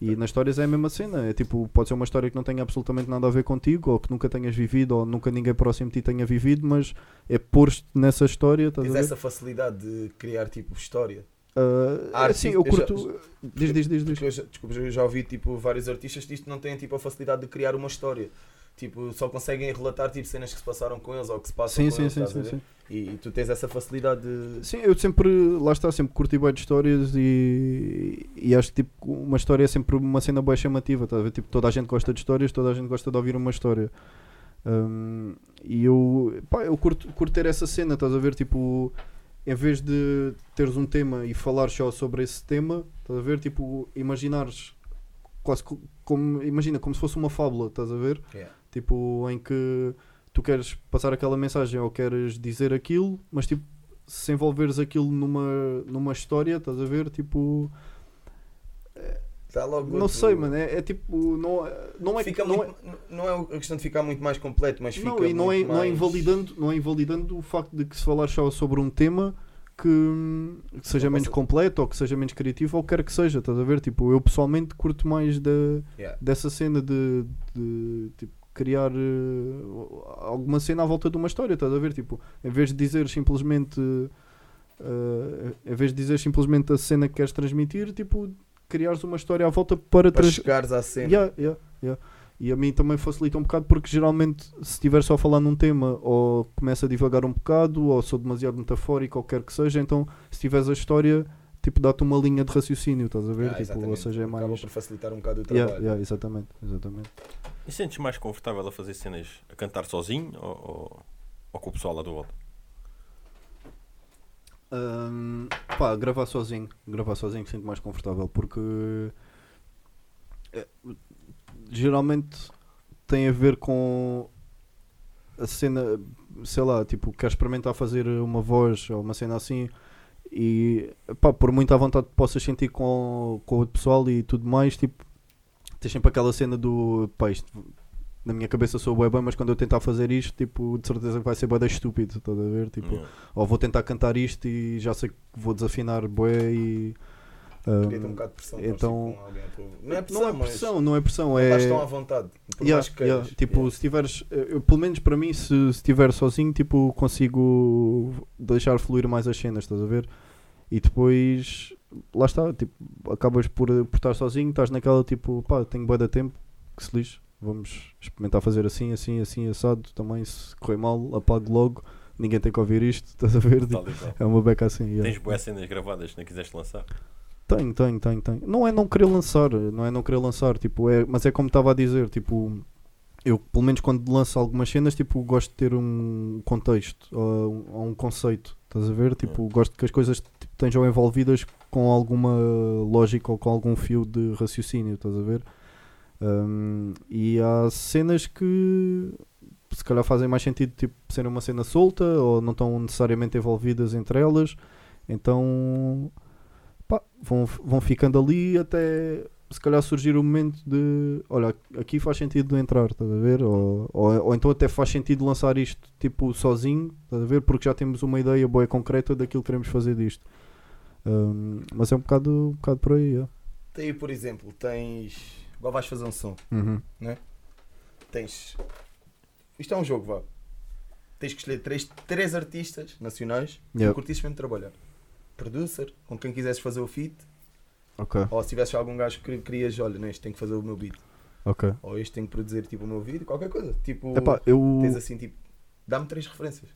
E nas histórias é a mesma cena, é tipo, pode ser uma história que não tenha absolutamente nada a ver contigo, ou que nunca tenhas vivido, ou nunca ninguém próximo de ti tenha vivido, mas é pôr-te nessa história, Tens essa facilidade de criar tipo história. Ah, A sim, eu eu já- curto. Diz, diz, diz, diz. Eu já, desculpa, eu já ouvi tipo, vários artistas que isto não têm tipo, a facilidade de criar uma história. Tipo, só conseguem relatar tipo, cenas que se passaram com eles ou que se passam Sim, com sim, eles, sim, sim, sim. E, e tu tens essa facilidade de. Sim, eu sempre, lá está, sempre curti bem de histórias e, e acho que tipo, uma história é sempre uma cena bem chamativa, estás a ver? Tipo, toda a gente gosta de histórias, toda a gente gosta de ouvir uma história. Hum, e eu, pá, eu curto, curto ter essa cena, estás a ver? Tipo, em vez de teres um tema e falar só sobre esse tema, estás a ver? Tipo, imaginares quase co- como, imagina, como se fosse uma fábula, estás a ver? Yeah. Tipo, em que tu queres passar aquela mensagem ou queres dizer aquilo, mas tipo, se envolveres aquilo numa, numa história, estás a ver? Tipo, não sei, mano, é, é tipo, não, é- não é Fica não muito, não é a questão de ficar muito mais completo, mas é, fica não, e não é, muito não é mais- invalidando, não é invalidando o facto de que se falar só sobre um tema que, que seja menos completo ou que seja menos criativo ou quer que seja, estás a ver? Tipo, eu pessoalmente curto mais da, Yeah. dessa cena de, de, tipo, criar eh, alguma cena à volta de uma história, estás a ver? Tipo, em vez de dizer simplesmente eh, em vez de dizer simplesmente a cena que queres transmitir, tipo, criares uma história à volta para, Para chegares à cena. Yeah, yeah, yeah. E a mim também facilita um bocado porque geralmente se estiver só a falar num tema ou começa a divagar um bocado ou sou demasiado metafórico ou quer que seja, então se tiveres a história, tipo dá-te uma linha de raciocínio, estás a ver? Ah, tipo, ou seja, é Acaba mais. por facilitar um bocado o Yeah, trabalho. yeah, exatamente, exatamente. E sentes mais confortável a fazer cenas a cantar sozinho ou, ou, ou com o pessoal lá do volta? Ahm, pá, gravar sozinho, gravar sozinho sinto mais confortável porque eh, geralmente tem a ver com a cena, sei lá, tipo, quer experimentar fazer uma voz ou uma cena assim e pá, por muita vontade que possas sentir com, com o outro pessoal e tudo mais, tipo, tens sempre aquela cena do pá, isto, na minha cabeça sou bué bem, mas quando eu tentar fazer isto, tipo, de certeza que vai ser bué da estúpido, estás a ver? Tipo, Yeah. ou vou tentar cantar isto e já sei que vou desafinar bué e Cria-te um bocado de pressão então- com alguém. Não é pressão, não é pressão, não é pressão, é estás tão à vontade. Por Yeah, mais que queiras. yeah, tipo, Yeah. se tiveres, eu, pelo menos para mim, se se estiver sozinho, tipo, consigo deixar fluir mais as cenas, estás a ver? E depois, lá está, tipo, acabas por, por estar sozinho, estás naquela tipo, pá, tenho bué de tempo, que se lixe, vamos experimentar fazer assim, assim, assim, assado, também se correr mal, apago logo, ninguém tem que ouvir isto, estás a ver? Tal Tipo, e qual. é uma beca assim. yeah. Tens boas cenas gravadas que não quiseste lançar? Tenho, tenho, tenho, tenho. Não é não querer lançar, não é não querer lançar, tipo, é, mas é como estava a dizer, tipo, eu pelo menos quando lanço algumas cenas, tipo, gosto de ter um contexto ou um, ou um conceito, estás a ver? Tipo, gosto que as coisas tipo, estejam envolvidas com alguma lógica ou com algum fio de raciocínio, estás a ver? Um, e há cenas que se calhar fazem mais sentido tipo, serem uma cena solta ou não estão necessariamente envolvidas entre elas, então pá, vão, vão ficando ali até se calhar surgir o momento de olha, aqui faz sentido entrar, estás a ver? Ou, ou, ou então até faz sentido lançar isto tipo sozinho, estás a ver? Porque já temos uma ideia boa e concreta daquilo que queremos fazer disto. Um, mas é um bocado, um bocado por aí. é. Tem, por exemplo, tens. Agora vais fazer um som. Uhum. Tens. Isto é um jogo, vá. Tens que escolher três, três artistas nacionais Yeah. que curtisses mesmo trabalhar. Producer, com quem quisesses fazer o feat, Ok, ou se tivesse algum gajo que querias, olha, não, este tem que fazer o meu beat, ok. ou este tem que produzir tipo o meu vídeo, qualquer coisa. Tipo, Epá, eu tens assim, tipo, dá-me três referências.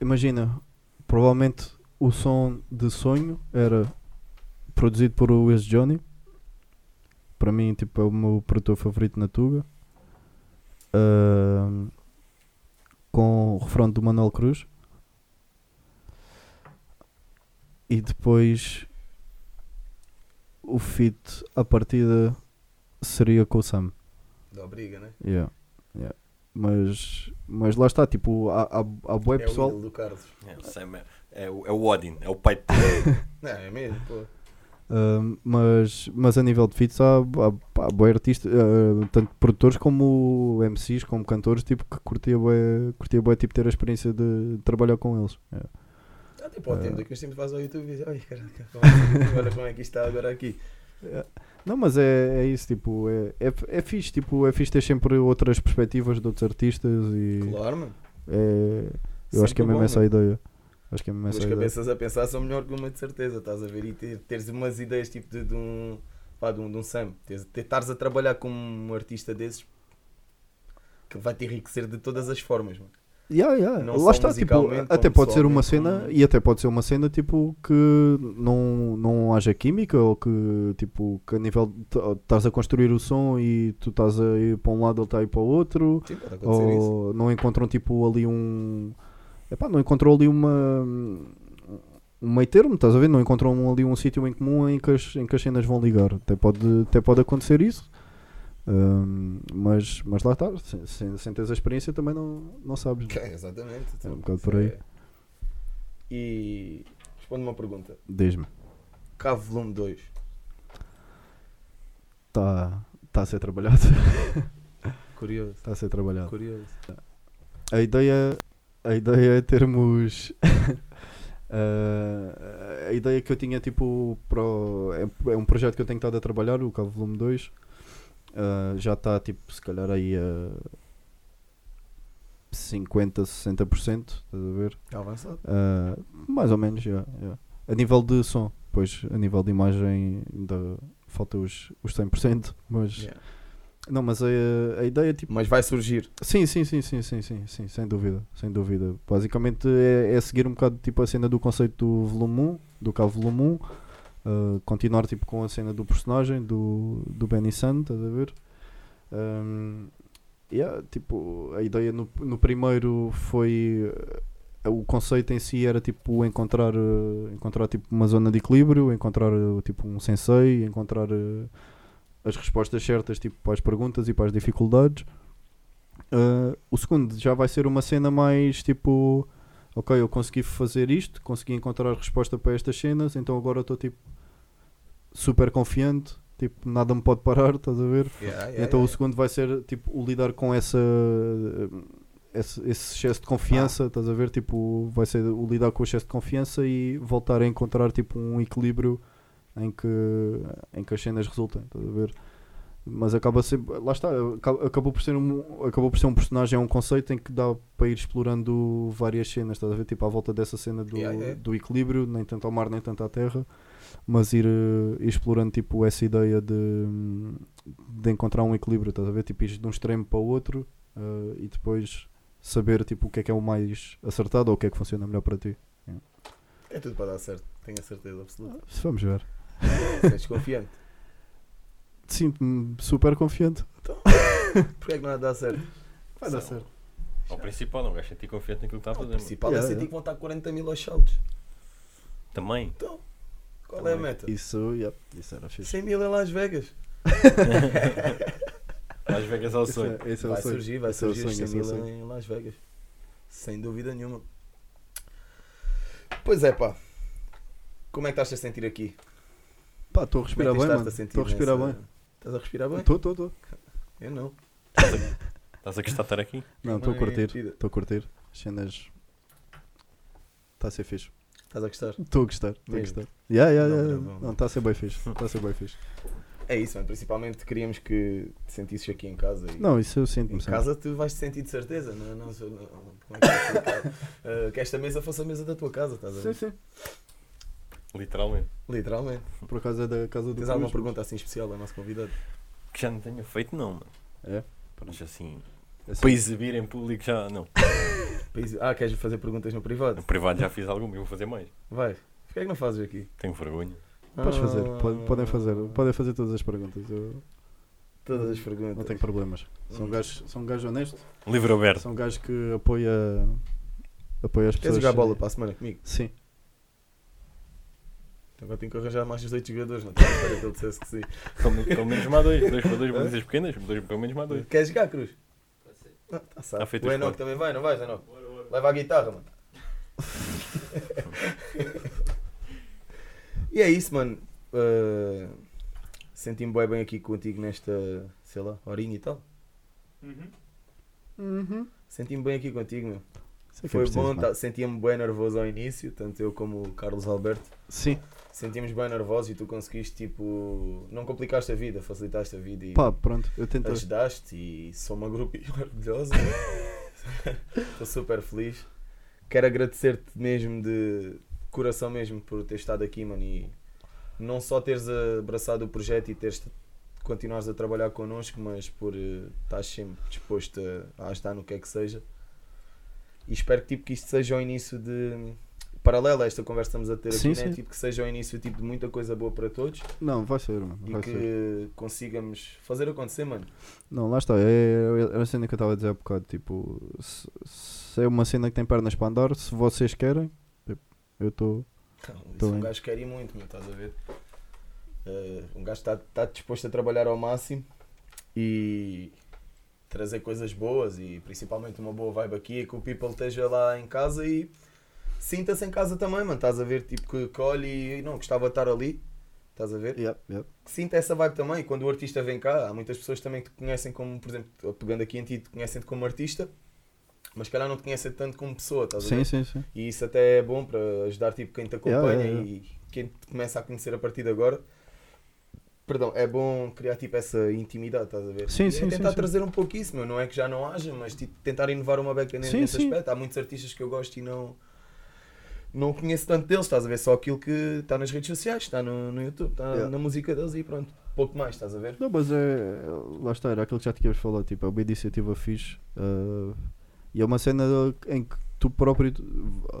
imagina, provavelmente o som de sonho era produzido por o Wes Johnny. Para mim, tipo, é o meu produtor favorito na Tuga. Ahm, com o refrão do Manuel Cruz. E depois o feat à partida seria com o Sam. Da briga, né? Yeah, yeah. Mas, mas lá está, tipo, há, há, há bué é pessoal. o do Carlos. É, o Sam é, é, o, é o Odin, é o pai de Não, é mesmo, pô. Uh, mas, mas a nível de feats há, há, há bué artistas, uh, tanto produtores como MCs, como cantores, tipo, que curtia bué, curtia bué tipo, ter a experiência de trabalhar com eles. Yeah. Ah, tipo, ao É. tempo que sempre faz ao YouTube e diz, ai caraca, como é olha como é que isto está agora aqui. Não, mas é, é isso, tipo, é, é, é fixe, tipo, é fixe ter sempre outras perspectivas de outros artistas e Claro, mano. é, eu acho que é Sempre mesmo bom, essa a ideia. Acho que é mesmo essa a ideia. cabeças a pensar são melhor que uma de certeza, estás a ver? E ter, teres umas ideias tipo de, de um. Pá, de um, de um Sam. Estares a trabalhar com um artista desses. que vai te enriquecer de todas as formas, mano. Yeah, yeah. Não Lá está, tipo, até pode ser uma cena como- e até pode ser uma cena tipo que não, não haja química ou que tipo que a nível de- estás a construir o som e tu estás a ir para um lado ele está a ir para o outro Sim, acontecer isso. ou não encontram tipo ali um epá, não encontram ali uma um meio termo, estás a ver? Não encontram ali um sítio em comum em que, as, em que as cenas vão ligar. Até pode, até pode acontecer isso. Ahm, mas, mas lá está, sem, sem, sem teres a experiência também não, não sabes. Ok, exatamente. É um bocado Isso por aí. é- E responde uma pergunta. Diz-me, Cavo volume 2. está tá a ser trabalhado? Curioso. Está a ser trabalhado. Curioso. A ideia, a ideia é termos. ah, a ideia que eu tinha, tipo, para o- é, é um projeto que eu tenho estado a trabalhar, o Cavo Volume 2. Ah, já está, tipo, se calhar aí a 50, 60%, estás a ver? Está avançado. Ah, mais ou menos, já. já. A nível de som, pois a nível de imagem ainda falta os, os 100%, mas. Yeah. Não, mas a, a ideia, tipo. Mas vai surgir. Sim, sim, sim, sim, sim, sim, sim, sem dúvida, sem dúvida. Basicamente é, é seguir um bocado tipo a cena do conceito do volume 1, do Cabo volume 1, uh, continuar tipo com a cena do personagem, do, do Benny Sun, estás a ver? Um, yeah, tipo, a ideia no, no primeiro foi uh, o conceito em si era tipo encontrar, uh, encontrar tipo uma zona de equilíbrio, encontrar tipo um sensei, encontrar uh, as respostas certas tipo para as perguntas e para as dificuldades. Uh, o segundo já vai ser uma cena mais tipo, ok, eu consegui fazer isto, consegui encontrar a resposta para estas cenas, então agora estou tipo super confiante, tipo, nada me pode parar, estás a ver? Yeah, yeah, então o yeah. segundo vai ser tipo o lidar com essa esse, esse excesso de confiança, estás a ver? Tipo, vai ser o lidar com o excesso de confiança e voltar a encontrar tipo um equilíbrio em que, em que as cenas resultem, estás a ver? Mas acaba sempre, lá está, aca- acabou por ser um, acabou por ser um personagem, é um conceito em que dá para ir explorando várias cenas, estás a ver? Tipo, à volta dessa cena do, Yeah, yeah. do equilíbrio, nem tanto ao mar, nem tanto à terra, mas ir, eh, ir explorando tipo essa ideia de, de encontrar um equilíbrio, estás a ver? Tipo, ir de um extremo para o outro eh, e depois saber tipo o que é que é o mais acertado ou o que é que funciona melhor para ti. É tudo para dar certo. Tenho a certeza absoluta. Vamos ver. Sentes confiante. Sinto-me super confiante. Porquê é que não há de dar certo? Vai dar certo. Ao principal, não gajo sentir confiante naquilo que está a O fazer. mano. principal é sentir yeah. que vão estar 40 mil aos saltos. Também. Então, qual é a Também. meta? Isso, yep, isso era fixe. 100 mil em Las Vegas. Las Vegas ao Esse sonho. é- esse é o Vai sonho. surgir, vai Esse é surgir os sonho, 100 esse é o mil em Las Vegas. Sem dúvida nenhuma. Pois é, pá. Como é que estás a sentir aqui? Pá, estou a Como respirar é bem, mano. a sentir Estou a respirar nessa- bem. Estás a respirar bem? Estou, estou, estou. Eu não. Estás a gostar de estar aqui? Não, estou a Bem, curtir. vida. Estou a curtir. As cenas. Está a ser fixe. Estás a gostar? Estou a gostar. Estou a Mesmo? gostar. Yeah, yeah, Não, yeah. não, não. Não, está a ser bem fixe. Está a ser bem fixe. É isso, mano. Principalmente queríamos que te sentisses aqui em casa. E Não, isso eu em sinto-me sempre. casa tu vais te sentir de certeza. Não, não, não, não, como é que é? Eh, que esta mesa fosse a mesa da tua casa, estás a ver? Sim, sim. Literalmente. Literalmente. Por é da casa do Tens alguma pergunta assim especial ao nosso convidado? Que já não tenha feito, não, mano. É? Mas assim, Assim, para exibir em público já não. Ah, queres fazer perguntas no privado? No privado já fiz alguma e vou fazer mais. Vai. Porquê é que não fazes aqui? Tenho vergonha. Podes fazer, Ah, pode- podem fazer, podem fazer todas as perguntas. Eu Todas as perguntas. não tenho problemas. São Hum. gajos, são gajos honestos, Livro aberto. são gajos que apoia, apoia as Queres pessoas. jogar bola para a semana comigo? Sim. Agora tenho que arranjar mais 18 jogadores, não tenho que esperar que ele dissesse que sim. Pelo, menos mais dois. Dois para dois balizas pequenas. Dois, pelo menos mais dois. Queres jogar, Cruz? Ah, tá Tá sabe. feito O Enoch também vai, não vais, Enoch? Leva a guitarra, mano. e é isso, mano. Uh, Senti-me bem, bem aqui contigo nesta, sei lá, horinha e tal. Uhum. Senti-me bem aqui contigo, meu. É Foi preciso, bom, tá- sentia-me bem nervoso ao início, tanto eu como o Carlos Alberto. Sim. Sentimos bem nervosos e tu conseguiste, tipo, não complicaste a vida, facilitaste a vida e Pá, pronto, eu tento. ajudaste e sou uma grupinha orgulhosa. Estou super feliz. Quero agradecer-te mesmo de coração mesmo por ter estado aqui, mano, e não só teres abraçado o projeto e teres continuares a trabalhar connosco, mas por eh, estás sempre disposto a, a ajudar no que é que seja. E espero que, tipo, que isto seja o início de. Paralelo a esta conversa que estamos a ter Sim, aqui, né? sim. tipo, que seja o início tipo, de muita coisa boa para todos Não, vai ser, mano. e Vai que ser. consigamos fazer acontecer, mano. Não, lá está. É, é a cena que eu estava a dizer há bocado. Tipo, se, se é uma cena que tem pernas para andar, se vocês querem, tipo, eu estou. Isso um gajo quer ir muito, meu, estás a ver? Eh, um gajo está tá disposto a trabalhar ao máximo e trazer coisas boas e principalmente uma boa vibe aqui e que o people esteja lá em casa e sinta-se em casa também, mano. Estás a ver? Tipo que, que olhe e não, gostava de estar ali. Estás a ver? Yeah, yeah. Que sinta essa vibe também. E quando o artista vem cá, há muitas pessoas também que te conhecem como, por exemplo, pegando aqui em ti, te conhecem como artista, mas calhar não te conhecem tanto como pessoa, estás a ver? Sim, sim, sim. E isso até é bom para ajudar tipo, quem te acompanha Yeah, e quem te começa a conhecer a partir de agora. Perdão, é bom criar tipo essa intimidade, estás a ver? Sim, e sim, é sim, tentar sim. trazer um pouco isso, meu. Não é que já não haja, mas tipo, tentar inovar uma beca nesse, Sim, nesse sim. aspecto. Há muitos artistas que eu gosto e não. Não conheço tanto deles, estás a ver? Só aquilo que está nas redes sociais, está no, no YouTube, está Yeah. na música deles e pronto. Pouco mais, estás a ver? Não, mas é. Lá está, era aquilo que já tínhamos falado. Tipo, é uma iniciativa fixe. ah, e é uma cena em que tu próprio.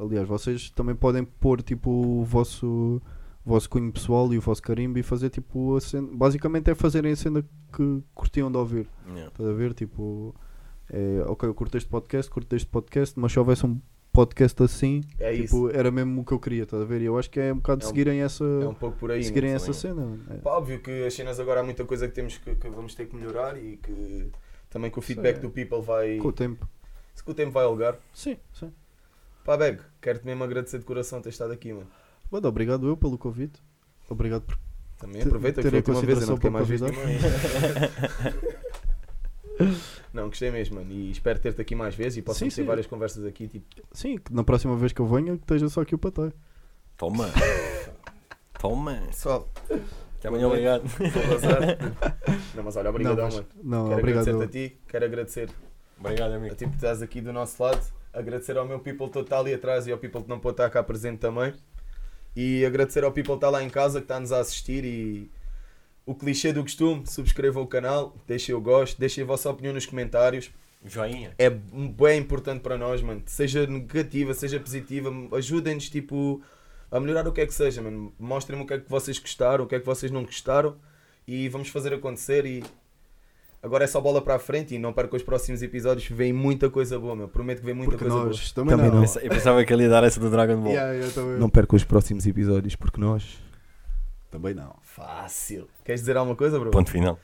Aliás, vocês também podem pôr tipo o vosso. O vosso cunho pessoal e o vosso carimbo e fazer tipo a cena. Basicamente é fazerem a cena que curtiam de ouvir. Yeah. Estás a ver? Tipo, é, ok, eu curto este podcast, curto este podcast, mas se houvesse um podcast assim, É tipo, era mesmo o que eu queria, estás a ver? E eu acho que é um bocado É um- seguirem essa, É um pouco por aí. seguirem essa também. cena. É. Pá, Óbvio que as cenas agora há muita coisa que temos que, que vamos ter que melhorar e que também que o feedback é. do people vai. Com o tempo. Se que o tempo vai alugar. Sim, sim. Pá, Beg, quero-te mesmo agradecer de coração ter estado aqui, mano. Mano, obrigado eu pelo convite. Obrigado por. Também aproveita que foi a última vez, eu não fiquei mais nenhuma. Não, gostei mesmo, mano. E espero ter-te aqui mais vezes e possamos Sim, ter várias conversas aqui. Tipo, Sim, que na próxima vez que eu venha, que esteja só aqui o patai. Toma. Toma. pessoal, Até amanhã, obrigado. Não, mas olha, obrigadão, mas- mano. Não, Quero obrigado. agradecer-te a ti, quero agradecer Obrigado, a amigo. ti por estás aqui do nosso lado, agradecer ao meu people todo que está ali atrás e ao people que não pode estar cá presente também. E agradecer ao people que está lá em casa, que está-nos a assistir e o clichê do costume, subscrevam o canal, deixem o gosto, deixem a vossa opinião nos comentários. Joinha. É bem importante para nós, mano. Seja negativa, seja positiva, ajudem-nos tipo, a melhorar o que é que seja, mano. Mostrem-me o que é que vocês gostaram, o que é que vocês não gostaram e vamos fazer acontecer e agora é só bola para a frente e não percam os próximos episódios, vem muita coisa boa, meu. Prometo que vem muita Porque coisa nós também, Também não. não. Eu pensava que ele ia dar essa do Dragon Ball. Yeah, boa. Não percam os próximos episódios porque nós Também não. fácil. Queres dizer alguma coisa, bro? Ponto final.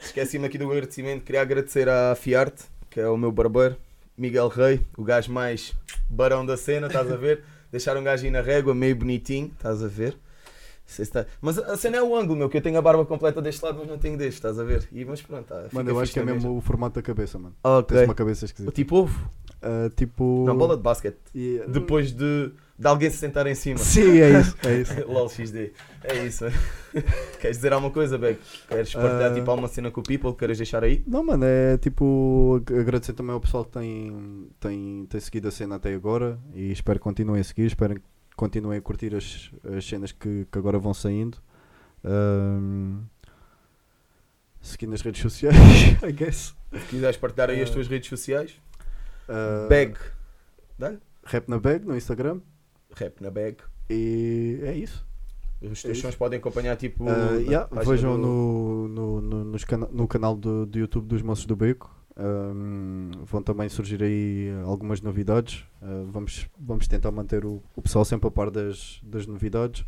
Esqueci-me aqui do agradecimento. Queria agradecer à Fiarte, que é o meu barbeiro, Miguel Rei, o gajo mais barão da cena, estás a ver? Deixar um gajo aí na régua, meio bonitinho, estás a ver? Sei se tá- Mas a cena é o ângulo, meu, que eu tenho a barba completa deste lado, mas não tenho deste, estás a ver? E, mas pronto, tá, Mano, eu acho que é mesmo o formato da cabeça, mano. Ok. Tens uma cabeça esquisita. Tipo ovo? Ah, tipo. Não, bola de basquete. E- Depois de, de alguém se sentar em cima. Sim, é isso. É isso. LOL XD. É isso. Queres dizer alguma coisa, Beck? Queres partilhar Ah. tipo alguma cena com o people? Queres deixar aí? Não, mano, é tipo ag- agradecer também ao pessoal que tem, tem, tem seguido a cena até agora e espero que continuem a seguir, espero que continuem a curtir as, as cenas que, que agora vão saindo. Ahm, seguir nas redes sociais, I guess. Se quiseres partilhar aí as Ah. tuas redes sociais. Ah, Bag. Dá-lhe? Rap na Bag no Instagram Rap na bag. e é isso. Os É teus isso. sons podem acompanhar tipo. Na yeah, vejam do- no, no, no, cana- no canal do, do YouTube dos Moços do Beco. Ahm, vão também surgir aí algumas novidades. Ah, vamos, vamos tentar manter o, o pessoal sempre a par das, das novidades.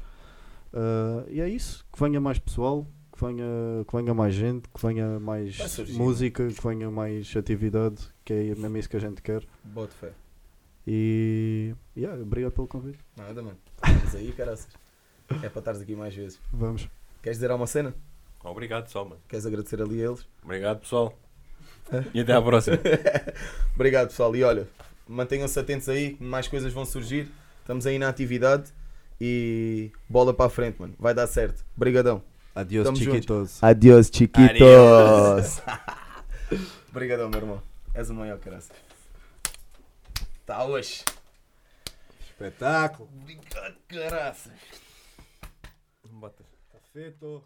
Ah, e é isso. Que venha mais pessoal, que venha, que venha mais gente, que venha mais música, que venha mais atividade, que é mesmo isso que a gente quer. Bote fé. E yeah, obrigado pelo convite. Nada, mano. Vamos aí, caraças. É para estares aqui mais vezes. Vamos. Queres dizer alguma cena? Obrigado, pessoal, mano. Queres agradecer ali a eles? Obrigado, pessoal. E até à próxima. Obrigado, pessoal. E olha, mantenham-se atentos aí, mais coisas vão surgir. Estamos aí na atividade e bola para a frente, mano. Vai dar certo. Obrigadão. Adiós, Tamo juntos. chiquitos. Adiós, chiquitos. Adiós. Obrigadão, meu irmão. És o maior, caraças. Tá hoje. Espetáculo. Obrigado, caraças. Botas. Tá feito.